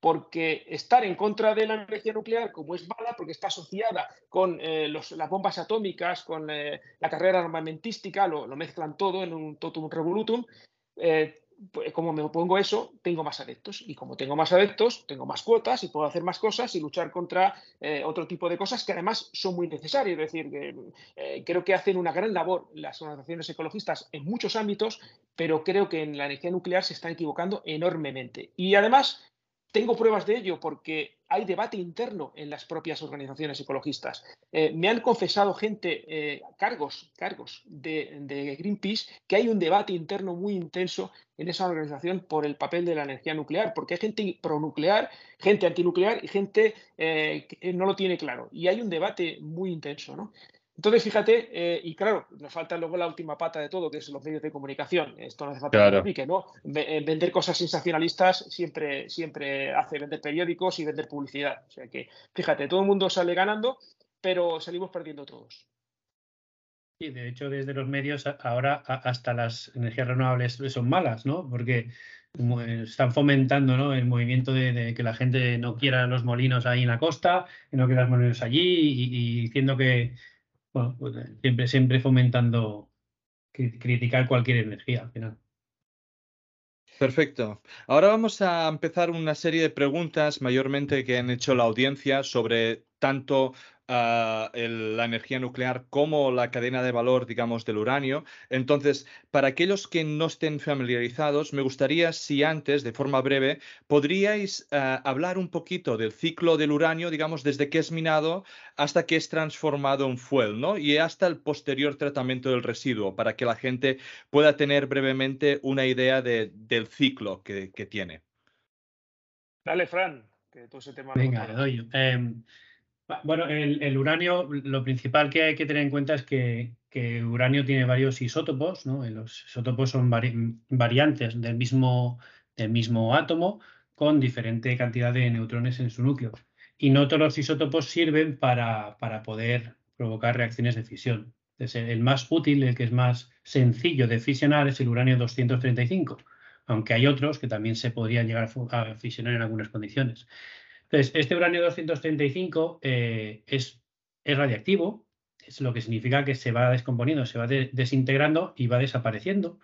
porque estar en contra de la energía nuclear, como es mala, porque está asociada con eh, las bombas atómicas, con eh, la carrera armamentística, lo, mezclan todo en un totum revolutum, eh, pues, como me opongo a eso, tengo más adeptos. Y como tengo más adeptos, tengo más cuotas y puedo hacer más cosas y luchar contra otro tipo de cosas que además son muy necesarias. Es decir, creo que hacen una gran labor las organizaciones ecologistas en muchos ámbitos, pero creo que en la energía nuclear se están equivocando enormemente. Y además, tengo pruebas de ello porque hay debate interno en las propias organizaciones ecologistas. Eh, me han confesado gente, eh, cargos, cargos de, Greenpeace, que hay un debate interno muy intenso en esa organización por el papel de la energía nuclear, porque hay gente pronuclear, gente antinuclear y gente eh, que no lo tiene claro. Y hay un debate muy intenso. ¿no? Entonces, fíjate, eh, y claro, nos falta luego la última pata de todo, que es los medios de comunicación. Esto no hace falta que ¿no? Eh, vender cosas sensacionalistas siempre, siempre hace vender periódicos y vender publicidad. O sea que, fíjate, todo el mundo sale ganando, pero salimos perdiendo todos. Sí, de hecho, desde los medios ahora hasta las energías renovables son malas, ¿no? Porque están fomentando ¿no? el movimiento de, que la gente no quiera los molinos ahí en la costa, que no quiera los molinos allí y diciendo que, bueno, pues, siempre, siempre fomentando criticar cualquier energía al final. Perfecto. Ahora vamos a empezar una serie de preguntas mayormente que han hecho la audiencia sobre tanto la energía nuclear como la cadena de valor, digamos, del uranio. Entonces, para aquellos que no estén familiarizados, me gustaría si antes, de forma breve, podríais ah, hablar un poquito del ciclo del uranio, digamos, desde que es minado hasta que es transformado en fuel, ¿no? Y hasta el posterior tratamiento del residuo, para que la gente pueda tener brevemente una idea del ciclo que, tiene. Dale, Fran, que todo ese tema. Venga, le doy. Bueno, el, uranio, lo principal que hay que tener en cuenta es que, uranio tiene varios isótopos, ¿no? Los isótopos son variantes del mismo, del mismo átomo con diferente cantidad de neutrones en su núcleo. Y no todos los isótopos sirven para, para poder provocar reacciones de fisión. El más útil, el que es más sencillo de fisionar, es el uranio 235, aunque hay otros que también se podrían llegar a fisionar en algunas condiciones. Entonces, este uranio 235 eh, es, es, radiactivo, es lo que significa que se va descomponiendo, se va desintegrando y va desapareciendo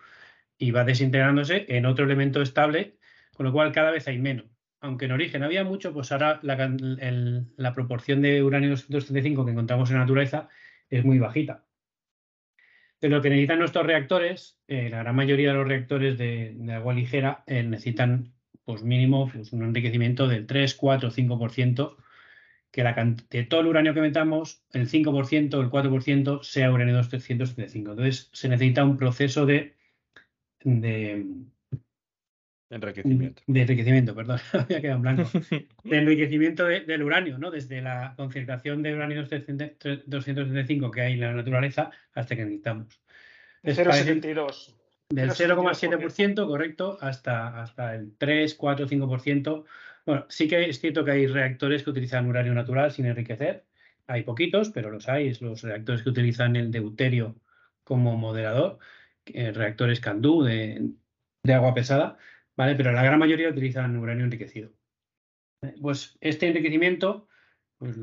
y va desintegrándose en otro elemento estable, con lo cual cada vez hay menos. Aunque en origen había mucho, pues ahora la, proporción de uranio 235 que encontramos en la naturaleza es muy bajita. Pero lo que necesitan nuestros reactores, eh, la gran mayoría de los reactores de, agua ligera eh, necesitan pues mínimo pues un enriquecimiento del 3, 4, 5%, que la de todo el uranio que metamos, el 5%, el 4% sea uranio 235. Entonces se necesita un proceso de, de enriquecimiento. De enriquecimiento, perdón, había quedado en blanco. De enriquecimiento del uranio, ¿no? Desde la concentración de uranio 235 que hay en la naturaleza hasta que necesitamos. 0,72. Del 0,7%, correcto, hasta, hasta el 3, 4, 5%. Bueno, sí que es cierto que hay reactores que utilizan uranio natural sin enriquecer. Hay poquitos, pero los hay. Es los reactores que utilizan el deuterio como moderador, eh, reactores CANDU de, de agua pesada, ¿vale? Pero la gran mayoría utilizan uranio enriquecido. Pues este enriquecimiento pues,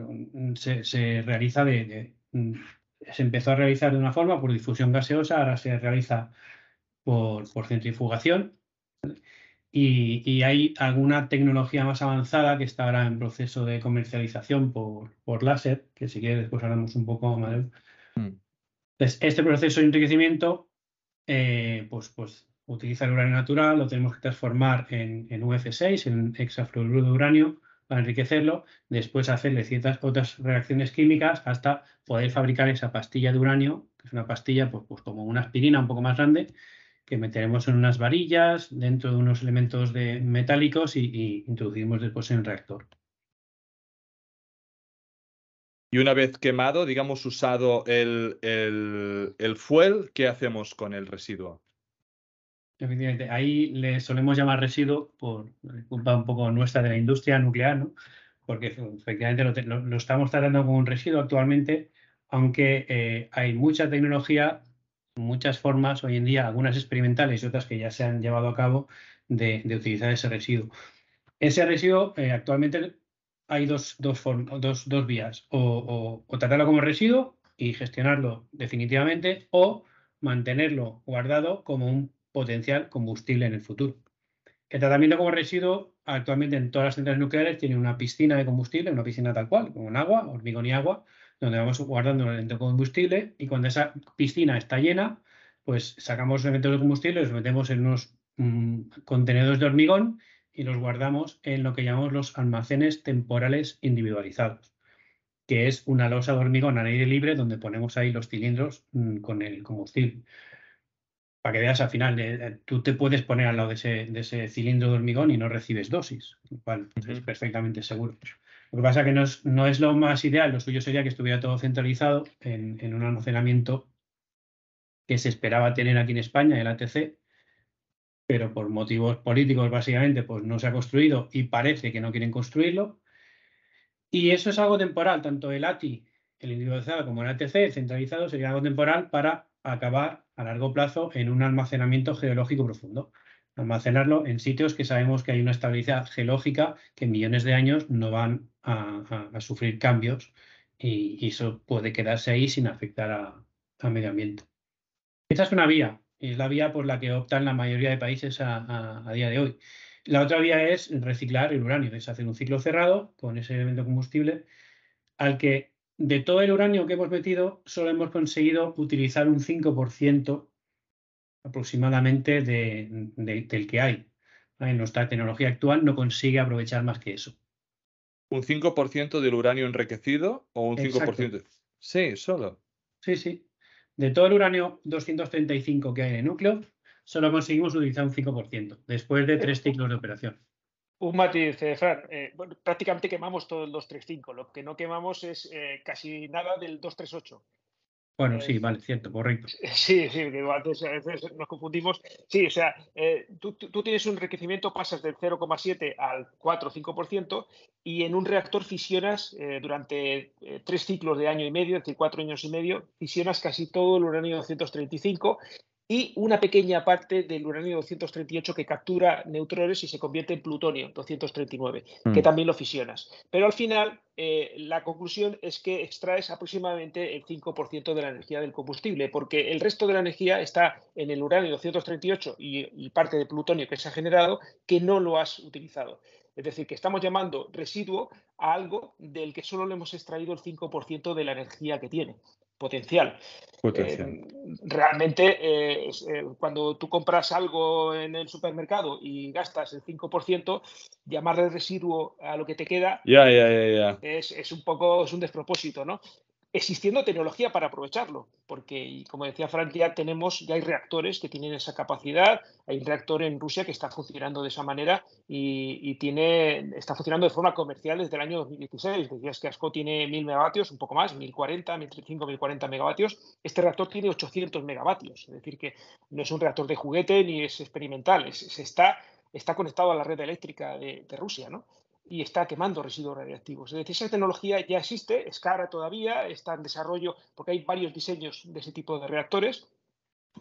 se, realiza de, se empezó a realizar de una forma por difusión gaseosa, ahora se realiza por, por centrifugación. Y, hay alguna tecnología más avanzada que está ahora en proceso de comercialización por, por láser, que si quieres después hablamos un poco, más. Mm. este proceso de enriquecimiento, eh, pues, pues utiliza el uranio natural, lo tenemos que transformar en, en UF6, en hexafluoruro de uranio, para enriquecerlo, después hacerle ciertas otras reacciones químicas hasta poder fabricar esa pastilla de uranio, que es una pastilla pues, pues como una aspirina un poco más grande, que meteremos en unas varillas dentro de unos elementos de metálicos y, introducimos después en el reactor. Y una vez quemado, digamos, usado el, el, el fuel, ¿qué hacemos con el residuo? Efectivamente, ahí le solemos llamar residuo por culpa un poco nuestra de la industria nuclear, ¿no? porque efectivamente lo, estamos tratando como un residuo actualmente, aunque eh, hay mucha tecnología, muchas formas hoy en día, algunas experimentales y otras que ya se han llevado a cabo de, utilizar ese residuo. Ese residuo eh, actualmente hay dos, dos, dos, vías, o, o tratarlo como residuo y gestionarlo definitivamente, o mantenerlo guardado como un potencial combustible en el futuro. El tratamiento como residuo actualmente en todas las centrales nucleares tiene una piscina de combustible, una piscina tal cual, con agua, hormigón y agua, donde vamos guardando el elemento de combustible y cuando esa piscina está llena, pues sacamos los elementos de combustible, los metemos en unos mm, contenedores de hormigón y los guardamos en lo que llamamos los almacenes temporales individualizados, que es una losa de hormigón al aire libre donde ponemos ahí los cilindros mm, con el combustible para que veas al final, eh, tú te puedes poner al lado de ese, cilindro de hormigón y no recibes dosis, lo cual es perfectamente seguro. Lo que pasa es que no es, lo más ideal, lo suyo sería que estuviera todo centralizado en, un almacenamiento que se esperaba tener aquí en España, el ATC, pero por motivos políticos básicamente pues no se ha construido y parece que no quieren construirlo. Y eso es algo temporal, tanto el ATI, el individualizado, como el ATC, centralizado, sería algo temporal para acabar a largo plazo en un almacenamiento geológico profundo. Almacenarlo en sitios que sabemos que hay una estabilidad geológica que en millones de años no van a, sufrir cambios y, eso puede quedarse ahí sin afectar al medio ambiente. Esta es una vía, y es la vía por la que optan la mayoría de países a, a día de hoy. La otra vía es reciclar el uranio, es hacer un ciclo cerrado con ese elemento combustible al que de todo el uranio que hemos metido, solo hemos conseguido utilizar un 5% aproximadamente del que hay. En nuestra tecnología actual no consigue aprovechar más que eso. ¿Un 5% del uranio enriquecido o un 5%? Sí, solo. Sí, sí. De todo el uranio 235 que hay en el núcleo, solo conseguimos utilizar un 5%, después de tres ciclos de operación. Un matiz, eh, Fran. Eh, prácticamente quemamos todo el 235. Lo que no quemamos es eh, casi nada del 238. Bueno, sí, vale, cierto, correcto. Sí, sí, a veces nos confundimos. Sí, o sea, tú, tú, tienes un enriquecimiento, pasas del 0,7 al 4 o 5% y en un reactor fisionas durante tres ciclos de año y medio, es decir, cuatro años y medio, fisionas casi todo el uranio 235 y una pequeña parte del uranio 238 que captura neutrones y se convierte en plutonio 239, que mm. también lo fisionas. Pero al final, eh, la conclusión es que extraes aproximadamente el 5% de la energía del combustible, porque el resto de la energía está en el uranio 238 y, y parte de plutonio que se ha generado que no lo has utilizado. Es decir, que estamos llamando residuo a algo del que solo le hemos extraído el 5% de la energía que tiene potencial. Eh, realmente, eh, eh, cuando tú compras algo en el supermercado y gastas el 5%, llamarle residuo a lo que te queda Es, es, un poco es un despropósito, ¿no? Existiendo tecnología para aprovecharlo, porque como decía Frank, ya tenemos, ya hay reactores que tienen esa capacidad, hay un reactor en Rusia que está funcionando de esa manera y, tiene, está funcionando de forma comercial desde el año 2016. Decías que ASCO tiene 1000 megavatios, un poco más, 1040, 1035, 1040 megavatios. Este reactor tiene 800 megavatios, es decir, que no es un reactor de juguete ni es experimental, se está, está conectado a la red eléctrica de, de Rusia, ¿no? Y está quemando residuos radiactivos. Es decir, esa tecnología ya existe, es cara todavía, está en desarrollo porque hay varios diseños de ese tipo de reactores,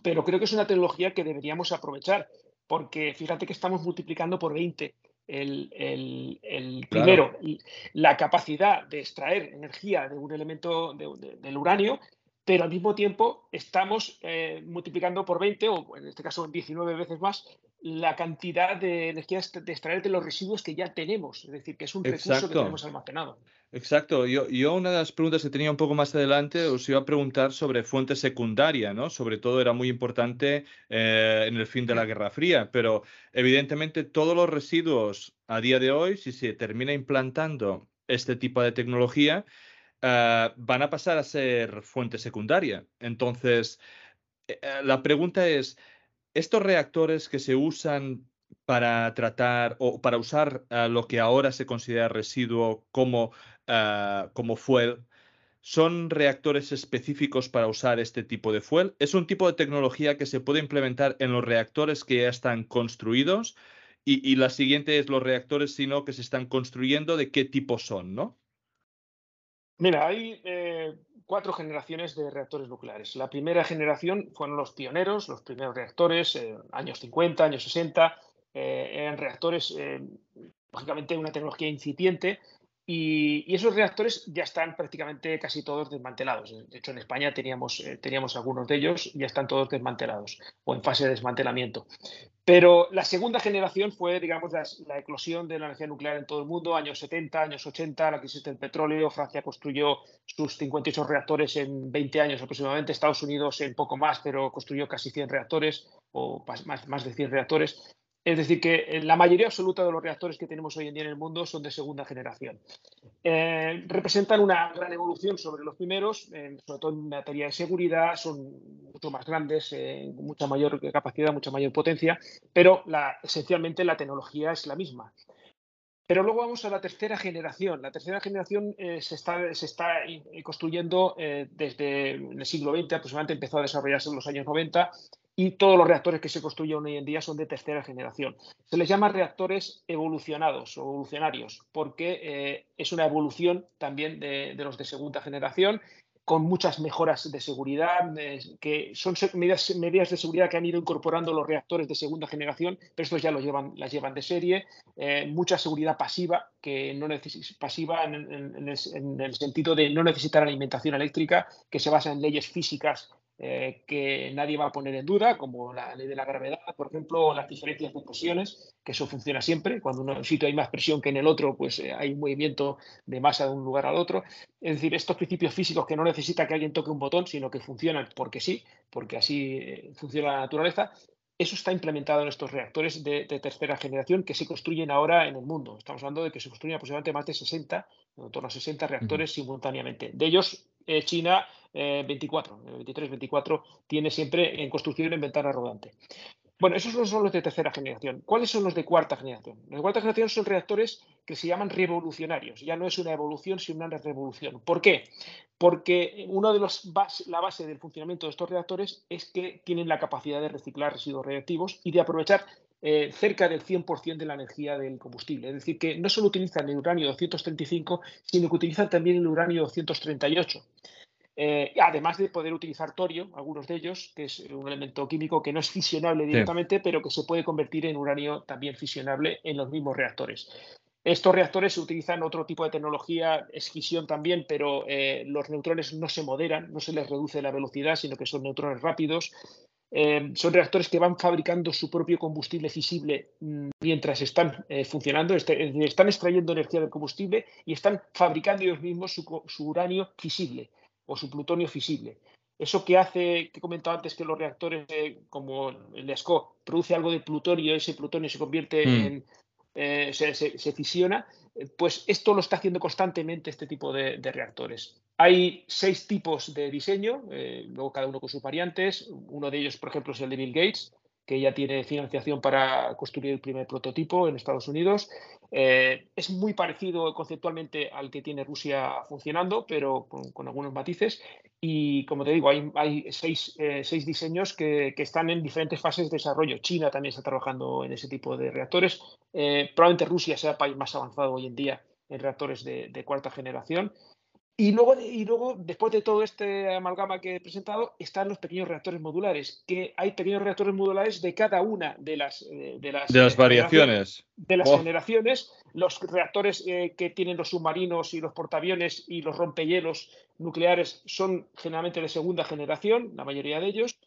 pero creo que es una tecnología que deberíamos aprovechar porque fíjate que estamos multiplicando por 20 el, primero, la capacidad de extraer energía de un elemento del uranio, pero al mismo tiempo estamos eh, multiplicando por 20 o en este caso 19 veces más la cantidad de energía de extraer de los residuos que ya tenemos, es decir, que es un recurso que tenemos almacenado. Exacto. Yo, yo, una de las preguntas que tenía un poco más adelante os iba a preguntar sobre fuente secundaria, ¿no? Sobre todo era muy importante eh, en el fin de la Guerra Fría, pero evidentemente todos los residuos a día de hoy, si se termina implantando este tipo de tecnología, eh, van a pasar a ser fuente secundaria. Entonces, eh, la pregunta es, ¿estos reactores que se usan para tratar o para usar lo que ahora se considera residuo como como fuel, ¿son reactores específicos para usar este tipo de fuel? ¿Es un tipo de tecnología que se puede implementar en los reactores que ya están construidos? Y, la siguiente es los reactores, sino que se están construyendo, ¿de qué tipo son, no? Mira, hay eh, cuatro generaciones de reactores nucleares. La primera generación fueron los pioneros, los primeros reactores, eh, años 50, años 60, eh, eran reactores, lógicamente, una tecnología incipiente, y, esos reactores ya están prácticamente casi todos desmantelados. De hecho, en España teníamos, eh, teníamos algunos de ellos, ya están todos desmantelados o en fase de desmantelamiento. Pero la segunda generación fue, digamos, la, eclosión de la energía nuclear en todo el mundo, años 70, años 80, la crisis del petróleo. Francia construyó sus 58 reactores en 20 años aproximadamente, Estados Unidos en poco más, pero construyó casi 100 reactores o más, más de 100 reactores. Es decir, que eh, la mayoría absoluta de los reactores que tenemos hoy en día en el mundo son de segunda generación. Eh, representan una gran evolución sobre los primeros, sobre todo en materia de seguridad, son mucho más grandes, eh, mucha mayor capacidad, mucha mayor potencia, pero esencialmente la tecnología es la misma. Pero luego vamos a la tercera generación. La tercera generación se está construyendo desde el siglo XX, aproximadamente empezó a desarrollarse en los años 90 y todos los reactores que se construyen hoy en día son de tercera generación. Se les llama reactores evolucionados o evolucionarios porque eh, es una evolución también de, los de segunda generación con muchas mejoras de seguridad, eh, que son medidas, medidas, de seguridad que han ido incorporando los reactores de segunda generación, pero estos ya los llevan, las llevan de serie, eh, mucha seguridad pasiva, que no pasiva en, el, sentido de no necesitar alimentación eléctrica, que se basa en leyes físicas eh, que nadie va a poner en duda, como la ley de la gravedad, por ejemplo, o las diferencias de presiones, que eso funciona siempre. Cuando en un sitio hay más presión que en el otro, pues eh, hay un movimiento de masa de un lugar al otro. Es decir, estos principios físicos que no necesita que alguien toque un botón, sino que funcionan porque sí, porque así eh, funciona la naturaleza, eso está implementado en estos reactores de, tercera generación que se construyen ahora en el mundo. Estamos hablando de que se construyen aproximadamente más de 60, en torno a 60 reactores simultáneamente. De ellos, China 24, 23, 24, tiene siempre en construcción en ventana rodante. Bueno, esos son los de tercera generación. ¿Cuáles son los de cuarta generación? Los de cuarta generación son reactores que se llaman revolucionarios. Ya no es una evolución, sino una revolución. ¿Por qué? Porque uno de los la base del funcionamiento de estos reactores es que tienen la capacidad de reciclar residuos radiactivos y de aprovechar eh, cerca del 100% de la energía del combustible. Es decir, que no solo utilizan el uranio 235, sino que utilizan también el uranio 238. Eh, además de poder utilizar torio, algunos de ellos, que es un elemento químico que no es fisionable directamente, pero que se puede convertir en uranio también fisionable en los mismos reactores. Estos reactores utilizan otro tipo de tecnología, es fisión también, pero eh, los neutrones no se moderan, no se les reduce la velocidad, sino que son neutrones rápidos. Eh, son reactores que van fabricando su propio combustible fisible mm, mientras están funcionando, este, están extrayendo energía del combustible y están fabricando ellos mismos su uranio fisible o su plutonio fisible. Eso que hace, que he comentado antes, que los reactores como el ESCO produce algo de plutonio, ese plutonio se convierte mm. en, eh, se, fisiona, pues esto lo está haciendo constantemente este tipo de, reactores. Hay seis tipos de diseño, eh, luego cada uno con sus variantes. Uno de ellos, por ejemplo, es el de Bill Gates, que ya tiene financiación para construir el primer prototipo en Estados Unidos. Eh, es muy parecido conceptualmente al que tiene Rusia funcionando, pero con, algunos matices. Y como te digo, hay, seis, eh, seis, diseños que, que, están en diferentes fases de desarrollo. China también está trabajando en ese tipo de reactores. Eh, probablemente Rusia sea el país más avanzado hoy en día en reactores de cuarta generación. Y luego, y luego, después de todo este amalgama que he presentado, están los pequeños reactores modulares, que hay pequeños reactores modulares de cada una de las, eh, de las, de las variaciones. De las generaciones. Los reactores eh, que tienen los submarinos y los portaaviones y los rompehielos nucleares son generalmente de segunda generación, la mayoría de ellos.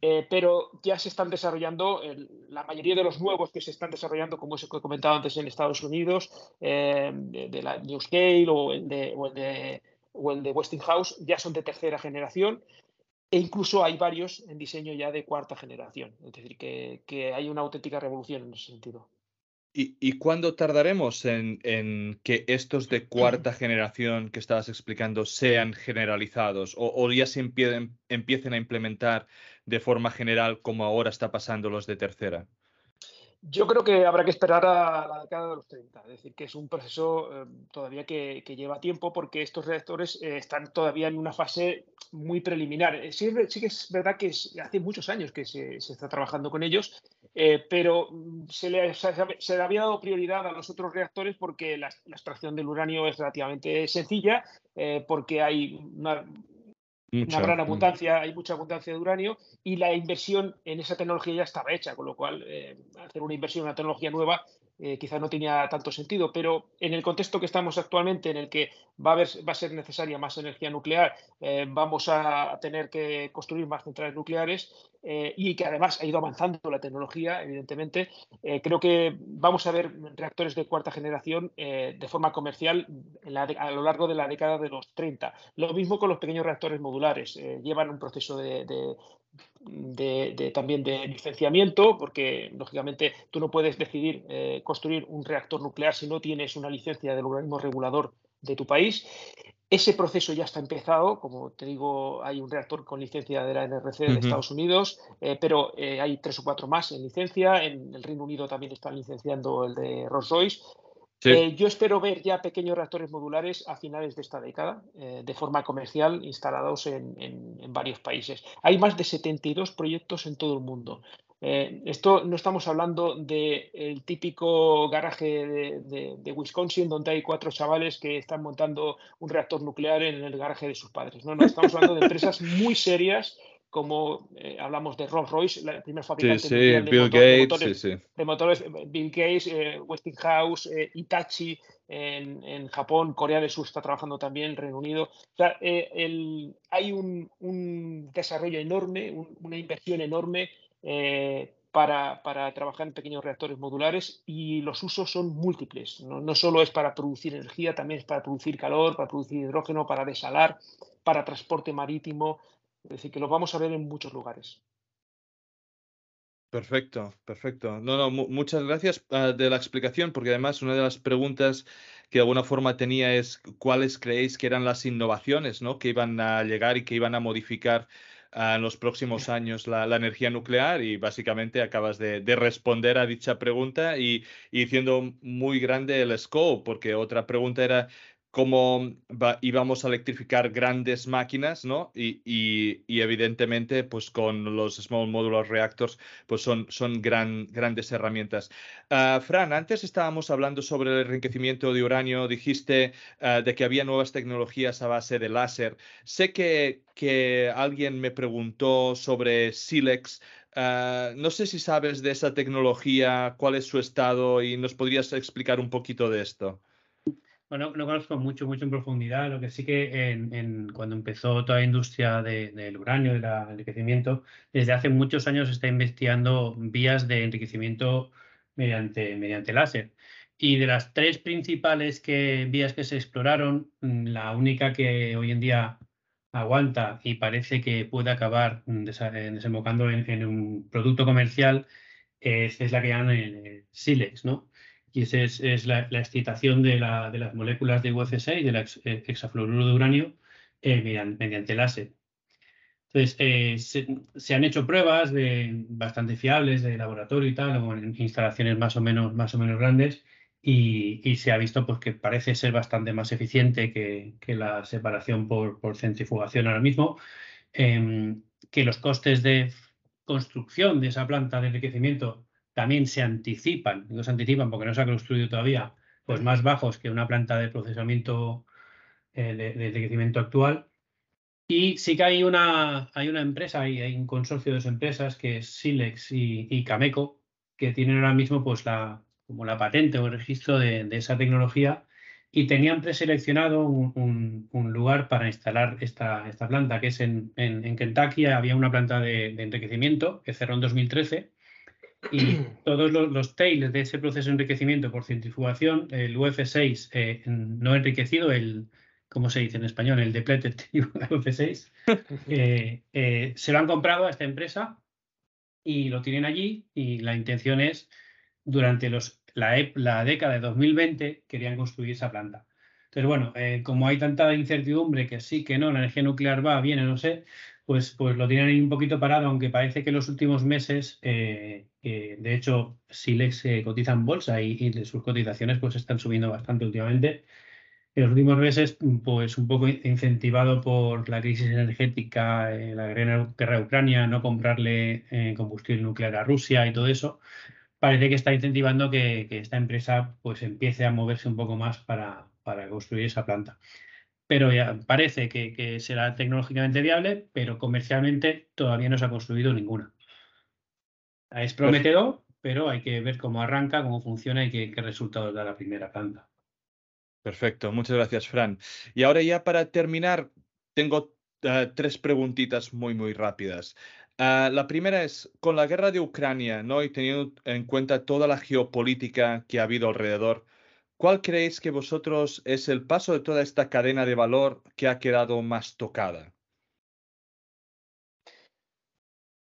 Eh, pero ya se están desarrollando, la mayoría de los nuevos que se están desarrollando, como os he comentado antes en Estados Unidos, de, la New Scale o el de, o el de o el de Westinghouse ya son de tercera generación e incluso hay varios en diseño ya de cuarta generación. Es decir, que, hay una auténtica revolución en ese sentido. ¿Y, cuándo tardaremos en, que estos de cuarta generación que estabas explicando sean generalizados o, ya se empiecen a implementar de forma general como ahora está pasando los de tercera? Yo creo que habrá que esperar a la década de los 30, es decir, que es un proceso eh, todavía que, lleva tiempo porque estos reactores eh, están todavía en una fase muy preliminar. Eh, sí, sí, que es verdad que hace muchos años que se, está trabajando con ellos, pero mm, se le, se, le, había dado prioridad a los otros reactores porque la, la extracción del uranio es relativamente sencilla, porque hay una una gran abundancia, hay mucha abundancia de uranio y la inversión en esa tecnología ya estaba hecha, con lo cual eh, hacer una inversión en una tecnología nueva eh, quizá no tenía tanto sentido, pero en el contexto que estamos actualmente, en el que va a, ser necesaria más energía nuclear, eh, vamos a tener que construir más centrales nucleares eh, y que además ha ido avanzando la tecnología, evidentemente, creo que vamos a ver reactores de cuarta generación de forma comercial a lo largo de la década de los 30. Lo mismo con los pequeños reactores modulares, llevan un proceso de, también de licenciamiento, porque lógicamente tú no puedes decidir eh, construir un reactor nuclear si no tienes una licencia del organismo regulador de tu país. Ese proceso ya está empezado, como te digo, hay un reactor con licencia de la NRC de Estados Unidos, eh, pero eh, hay tres o cuatro más en licencia. En el Reino Unido también están licenciando el de Eh, yo espero ver ya pequeños reactores modulares a finales de esta década, eh, de forma comercial, instalados en, varios países. Hay más de 72 proyectos en todo el mundo. Eh, esto no estamos hablando del típico garaje de, de, Wisconsin donde hay cuatro chavales que están montando un reactor nuclear en el garaje de sus padres. No, no, estamos hablando de empresas muy serias como eh, hablamos de Rolls Royce, la primera fabricante de, Bill Gates, de, motores, Bill Gates, eh, Westinghouse, eh, Itachi en, Japón, Corea del Sur está trabajando también, Reino Unido. O sea, hay un, desarrollo enorme, una inversión enorme para, para, trabajar en pequeños reactores modulares y los usos son múltiples. No, no solo es para producir energía, también es para producir calor, para producir hidrógeno, para desalar, para transporte marítimo, es decir, que lo vamos a ver en muchos lugares. Perfecto, perfecto. No, no, muchas gracias ah, de la explicación, porque además una de las preguntas que de alguna forma tenía es cuáles creéis que eran las innovaciones ¿no? que iban a llegar y que iban a modificar ah, en los próximos años la, energía nuclear y básicamente acabas de, responder a dicha pregunta y, y, diciendo muy grande el scope, porque otra pregunta era cómo íbamos a electrificar grandes máquinas, ¿no? Y, evidentemente, pues con los Small Modular Reactors, pues son, son gran, grandes herramientas. Ah, Fran, antes estábamos hablando sobre el enriquecimiento de uranio, dijiste ah, de que había nuevas tecnologías a base de láser. Sé que, que alguien me preguntó sobre Silex. Ah, no sé si sabes de esa tecnología, cuál es su estado y nos podrías explicar un poquito de esto. Bueno, no conozco mucho, mucho en profundidad, lo que sí que en, cuando empezó toda la industria del uranio, del enriquecimiento, desde hace muchos años se está investigando vías de enriquecimiento mediante, mediante láser. Y de las tres principales que, vías que se exploraron, mm, la única que hoy en día aguanta y parece que puede acabar mm, desembocando en, un producto comercial es, la que llaman el Silex, ¿no? Y esa es, la, excitación de, las moléculas de UF6, del eh, hexafluoruro de uranio, eh, mediante, láser. Entonces, eh, se, han hecho pruebas de, bastante fiables de laboratorio y tal, en instalaciones más o menos, más o menos grandes, y, se ha visto pues, que parece ser bastante más eficiente que, la separación por, por, centrifugación ahora mismo, em, que los costes de construcción de esa planta de enriquecimiento también se anticipan, no se anticipan porque no se ha construido todavía, pues más bajos que una planta de procesamiento eh, de, enriquecimiento actual. Y sí que hay una, hay una empresa, hay, hay un consorcio de dos empresas que es Silex y, Cameco, que tienen ahora mismo pues la, como la patente o el registro de, esa tecnología y tenían preseleccionado un, lugar para instalar esta, esta planta, que es en, en, Kentucky. Había una planta de, de, enriquecimiento que cerró en 2013 y todos los, tails de ese proceso de enriquecimiento por centrifugación, el UF6 eh, no enriquecido, el, ¿cómo se dice en español? El depleted UF6, eh, eh, se lo han comprado a esta empresa y lo tienen allí y la intención es, durante los, la, la década de 2020, querían construir esa planta. Entonces, bueno, como hay tanta incertidumbre que sí, que no, la energía nuclear va, viene, no sé, pues, pues lo tienen ahí un poquito parado, aunque parece que en los últimos meses, eh, de hecho, Silex se cotiza en bolsa y, sus cotizaciones pues están subiendo bastante últimamente. En los últimos meses, pues un poco incentivado por la crisis energética, eh, la guerra de Ucrania, no comprarle eh, combustible nuclear a Rusia y todo eso, parece que está incentivando que, esta empresa pues empiece a moverse un poco más para, construir esa planta pero ya parece que, será tecnológicamente viable, pero comercialmente todavía no se ha construido ninguna. Es prometedor, pero hay que ver cómo arranca, cómo funciona y qué, resultados da la primera planta. Perfecto, muchas gracias, Fran. Y ahora ya para terminar, tengo eh, tres preguntitas muy, muy rápidas. Ah, la primera es, con la guerra de Ucrania, ¿no? y teniendo en cuenta toda la geopolítica que ha habido alrededor, ¿Cuál creéis que vosotros es el paso de toda esta cadena de valor que ha quedado más tocada?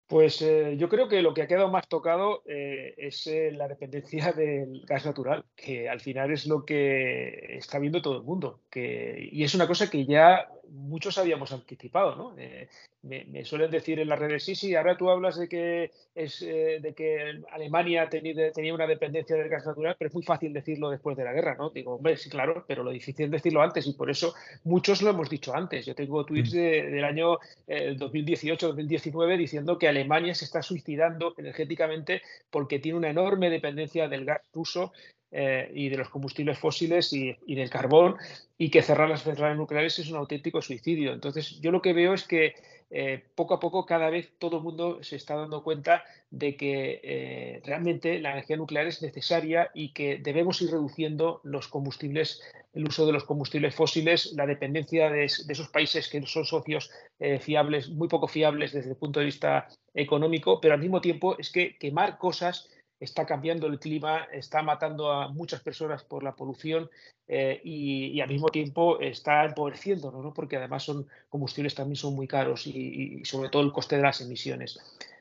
Pues eh, yo creo que lo que ha quedado más tocado eh, es eh, la dependencia del gas natural, que al final es lo que está viendo todo el mundo. Que, y es una cosa que ya muchos habíamos anticipado, ¿no? Eh, me, suelen decir en las redes, sí, sí, ahora tú hablas de que, es, eh, de que Alemania tenía, tenía una dependencia del gas natural, pero es muy fácil decirlo después de la guerra, ¿no? Digo, hombre, sí, claro, pero lo difícil es decirlo antes y por eso muchos lo hemos dicho antes. Yo tengo tweets mm. del año 2018-2019 eh, diciendo que Alemania se está suicidando energéticamente porque tiene una enorme dependencia del gas ruso eh, y de los combustibles fósiles y, del carbón y que cerrar las centrales nucleares es un auténtico suicidio. Entonces, yo lo que veo es que eh, poco a poco cada vez todo el mundo se está dando cuenta de que eh, realmente la energía nuclear es necesaria y que debemos ir reduciendo los combustibles, el uso de los combustibles fósiles, la dependencia de, esos países que son socios fiables, muy poco fiables desde el punto de vista económico, pero al mismo tiempo es que quemar cosas está cambiando el clima, está matando a muchas personas por la polución eh, y, al mismo tiempo está empobreciendo, ¿no? porque además son combustibles también son muy caros y, sobre todo el coste de las emisiones.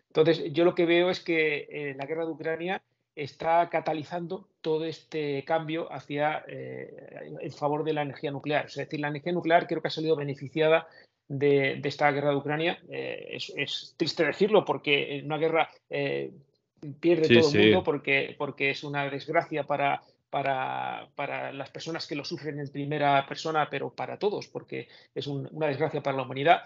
Entonces, yo lo que veo es que eh, la guerra de Ucrania está catalizando todo este cambio hacia eh, en favor de la energía nuclear. Es decir, la energía nuclear creo que ha salido beneficiada de, esta guerra de Ucrania. Es, es, triste decirlo porque en una guerra pierde todo el mundo porque, porque es una desgracia para, para, para, las personas que lo sufren en primera persona, pero para todos, porque es una desgracia para la humanidad,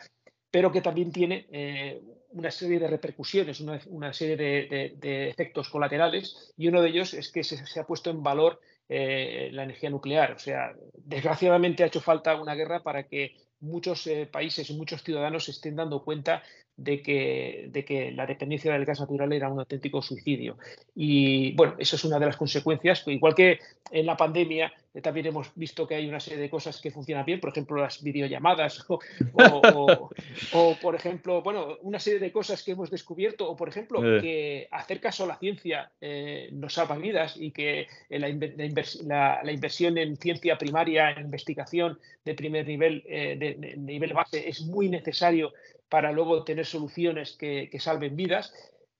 pero que también tiene eh, una serie de repercusiones, una, una serie de, de, efectos colaterales, y uno de ellos es que se, se ha puesto en valor eh, la energía nuclear. O sea, desgraciadamente ha hecho falta una guerra para que muchos eh, países y muchos ciudadanos se estén dando cuenta de que, de que, la dependencia del gas natural era un auténtico suicidio. Y bueno, eso es una de las consecuencias, igual que en la pandemia eh, también hemos visto que hay una serie de cosas que funcionan bien, por ejemplo, las videollamadas o, por ejemplo, bueno, una serie de cosas que hemos descubierto o, por ejemplo, eh. que hacer caso a la ciencia eh, nos salva vidas y que la, la, inversión en ciencia primaria, en investigación de primer nivel, de, nivel base, es muy necesario para luego tener soluciones que, salven vidas,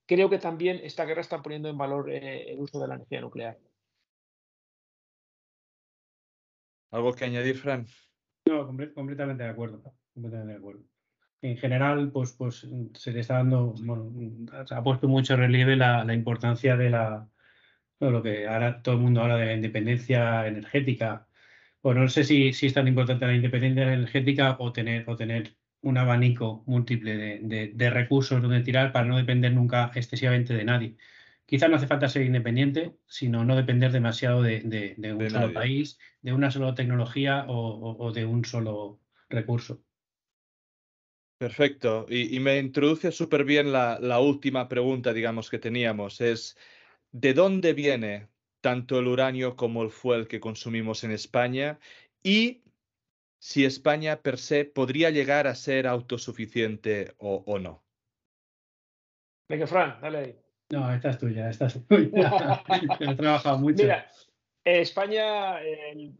creo que también esta guerra está poniendo en valor eh, el uso de la energía nuclear. ¿Algo que añadir, Fran? No, completamente de acuerdo. Completamente de acuerdo. En general, pues, pues se le está dando, bueno, se ha puesto mucho relieve la, importancia de la, lo que ahora todo el mundo habla de la independencia energética. Bueno, no sé si, si es tan importante la independencia energética o tener, o tener un abanico múltiple de, recursos donde tirar para no depender nunca excesivamente de nadie. quizás no hace falta ser independiente, sino no depender demasiado de, un solo país, de una sola tecnología o, de un solo recurso. Perfecto. Y, me introduce súper bien la, la, última pregunta, digamos, que teníamos. Es, ¿de dónde viene tanto el uranio como el fuel que consumimos en España? Y si España per se podría llegar a ser autosuficiente o, no. Venga, Fran, dale ahí. No, esta es tuya, esta es tuya. He trabajado mucho. Mira, España,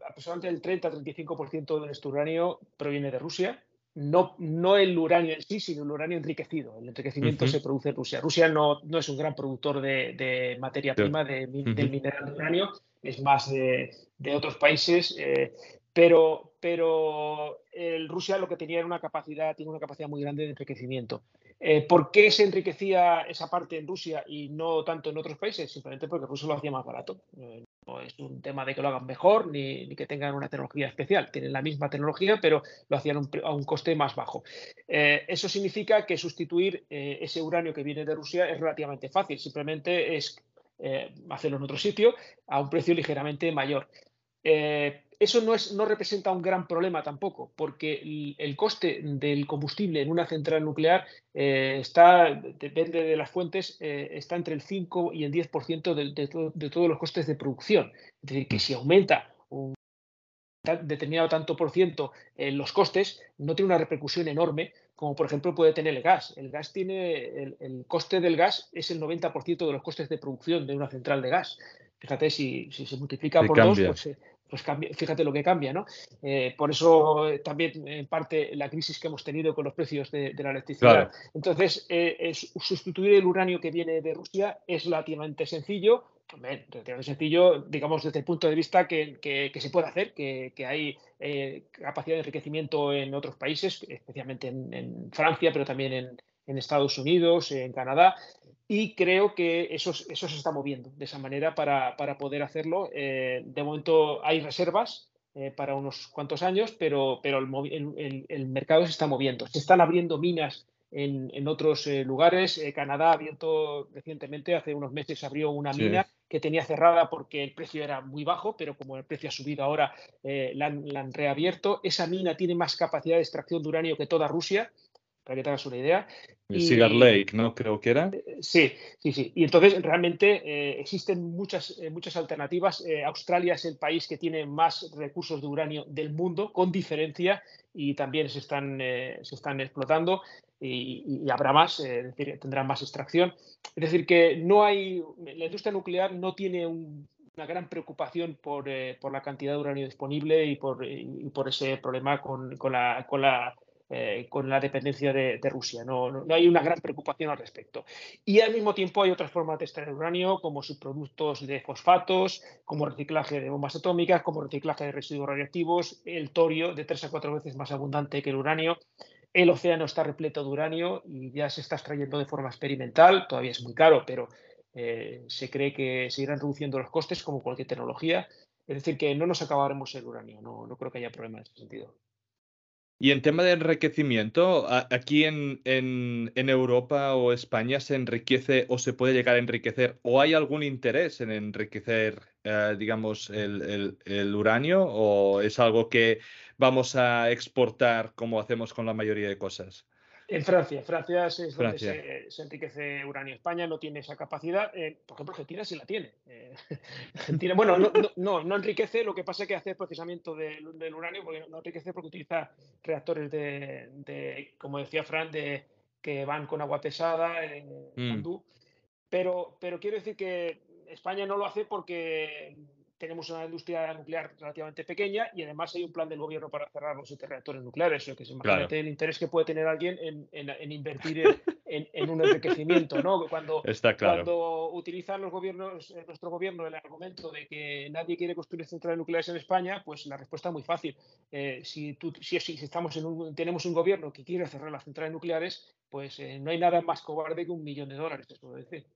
aproximadamente el 30-35% de nuestro uranio proviene de Rusia. No, no el uranio en sí, sino el uranio enriquecido. El enriquecimiento se produce en Rusia. Rusia no, no es un gran productor de, materia prima, de, del mineral de uranio, es más de, otros países. Eh, pero, pero Rusia lo que tenía era una capacidad, tiene una capacidad muy grande de enriquecimiento. Eh, ¿Por qué se enriquecía esa parte en Rusia y no tanto en otros países? Simplemente porque Rusia lo hacía más barato. Eh, no es un tema de que lo hagan mejor ni, que tengan una tecnología especial. Tienen la misma tecnología, pero lo hacían a un coste más bajo. Eh, eso significa que sustituir ese uranio que viene de Rusia es relativamente fácil. Simplemente es hacerlo en otro sitio a un precio ligeramente mayor eso no, es, no representa un gran problema tampoco, porque el, coste del combustible en una central nuclear eh, está, depende de las fuentes, eh, está entre el 5 y el 10% de, de, todos los costes de producción. Es decir, que si aumenta un determinado tanto por ciento en los costes, no tiene una repercusión enorme, como por ejemplo puede tener el gas. El gas tiene, el, coste del gas es el 90% de los costes de producción de una central de gas. Fíjate, si, si se multiplica por dos, pues pues fíjate lo que cambia, ¿no? Eh, por eso eh, también en parte la crisis que hemos tenido con los precios de, la electricidad. Entonces, eh, sustituir el uranio que viene de Rusia es relativamente sencillo, relativamente sencillo, digamos, desde el punto de vista que, se puede hacer, que, hay capacidad de enriquecimiento en otros países, especialmente en, Francia, pero también en Estados Unidos, en Canadá, y creo que eso, eso se está moviendo de esa manera para, poder hacerlo. Eh, de momento hay reservas eh, para unos cuantos años, pero, pero el, mercado se está moviendo. Se están abriendo minas en, otros eh, lugares. Canadá ha abierto recientemente, hace unos meses abrió una mina que tenía cerrada porque el precio era muy bajo, pero como el precio ha subido ahora, la han reabierto. Esa mina tiene más capacidad de extracción de uranio que toda Rusia para que te hagas una idea. El Cigar Lake, ¿no? Creo que era. Eh, sí, sí, sí. Y entonces realmente eh, existen muchas, eh, muchas alternativas. Australia es el país que tiene más recursos de uranio del mundo, con diferencia, y también se están, se están explotando y, habrá más, es decir, tendrán más extracción. Es decir, que no hay, la industria nuclear no tiene una gran preocupación por, por, la cantidad de uranio disponible y por, por ese problema con, con la, con la eh, con la dependencia de, Rusia. No, hay una gran preocupación al respecto. Y al mismo tiempo hay otras formas de extraer uranio, como subproductos de fosfatos, como reciclaje de bombas atómicas, como reciclaje de residuos radioactivos, el torio de tres a cuatro veces más abundante que el uranio. El océano está repleto de uranio y ya se está extrayendo de forma experimental. Todavía es muy caro, pero eh, se cree que se irán reduciendo los costes como cualquier tecnología. Es decir, que no nos acabaremos el uranio. No, no creo que haya problema en ese sentido. Y en tema de enriquecimiento, aquí en, en, Europa o España se enriquece o se puede llegar a enriquecer o hay algún interés en enriquecer, eh, digamos, el, el, uranio o es algo que vamos a exportar como hacemos con la mayoría de cosas. En Francia, Francia es donde Se, enriquece uranio. España no tiene esa capacidad. Eh, por ejemplo, Argentina sí la tiene. Eh, Argentina, bueno, no, no, no, enriquece, lo que pasa es que hace procesamiento del, del uranio, porque no enriquece porque utiliza reactores de, como decía Fran, de, que van con agua pesada, en mm. Pero, pero quiero decir que España no lo hace porque tenemos una industria nuclear relativamente pequeña y además hay un plan del gobierno para cerrar los siete reactores nucleares. O que es imagínate el interés que puede tener alguien en, invertir en, un enriquecimiento. ¿no? Cuando, cuando utilizan los gobiernos, eh, nuestro gobierno el argumento de que nadie quiere construir centrales nucleares en España, pues la respuesta es muy fácil. Eh, si, tú, si, estamos en un, tenemos un gobierno que quiere cerrar las centrales nucleares, pues eh, no hay nada más cobarde que un millón de dólares, puedo decir.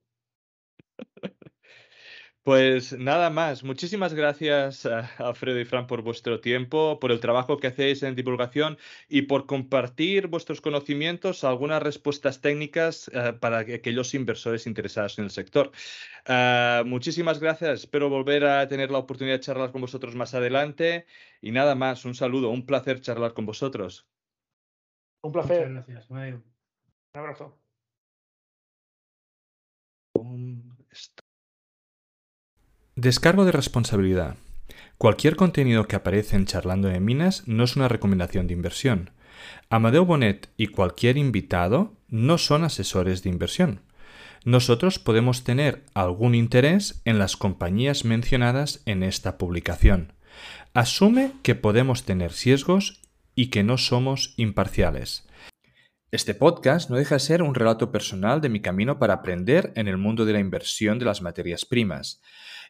Pues nada más. Muchísimas gracias a Alfredo y Fran por vuestro tiempo, por el trabajo que hacéis en divulgación y por compartir vuestros conocimientos, algunas respuestas técnicas eh, para aquellos inversores interesados en el sector. Uh, muchísimas gracias. Espero volver a tener la oportunidad de charlar con vosotros más adelante. Y nada más, un saludo, un placer charlar con vosotros. Un placer. Muchas gracias. Un abrazo. Descargo de responsabilidad. Cualquier contenido que aparece en Charlando de Minas no es una recomendación de inversión. Amadeo Bonet y cualquier invitado no son asesores de inversión. Nosotros podemos tener algún interés en las compañías mencionadas en esta publicación. Asume que podemos tener sesgos y que no somos imparciales. Este podcast no deja de ser un relato personal de mi camino para aprender en el mundo de la inversión de las materias primas.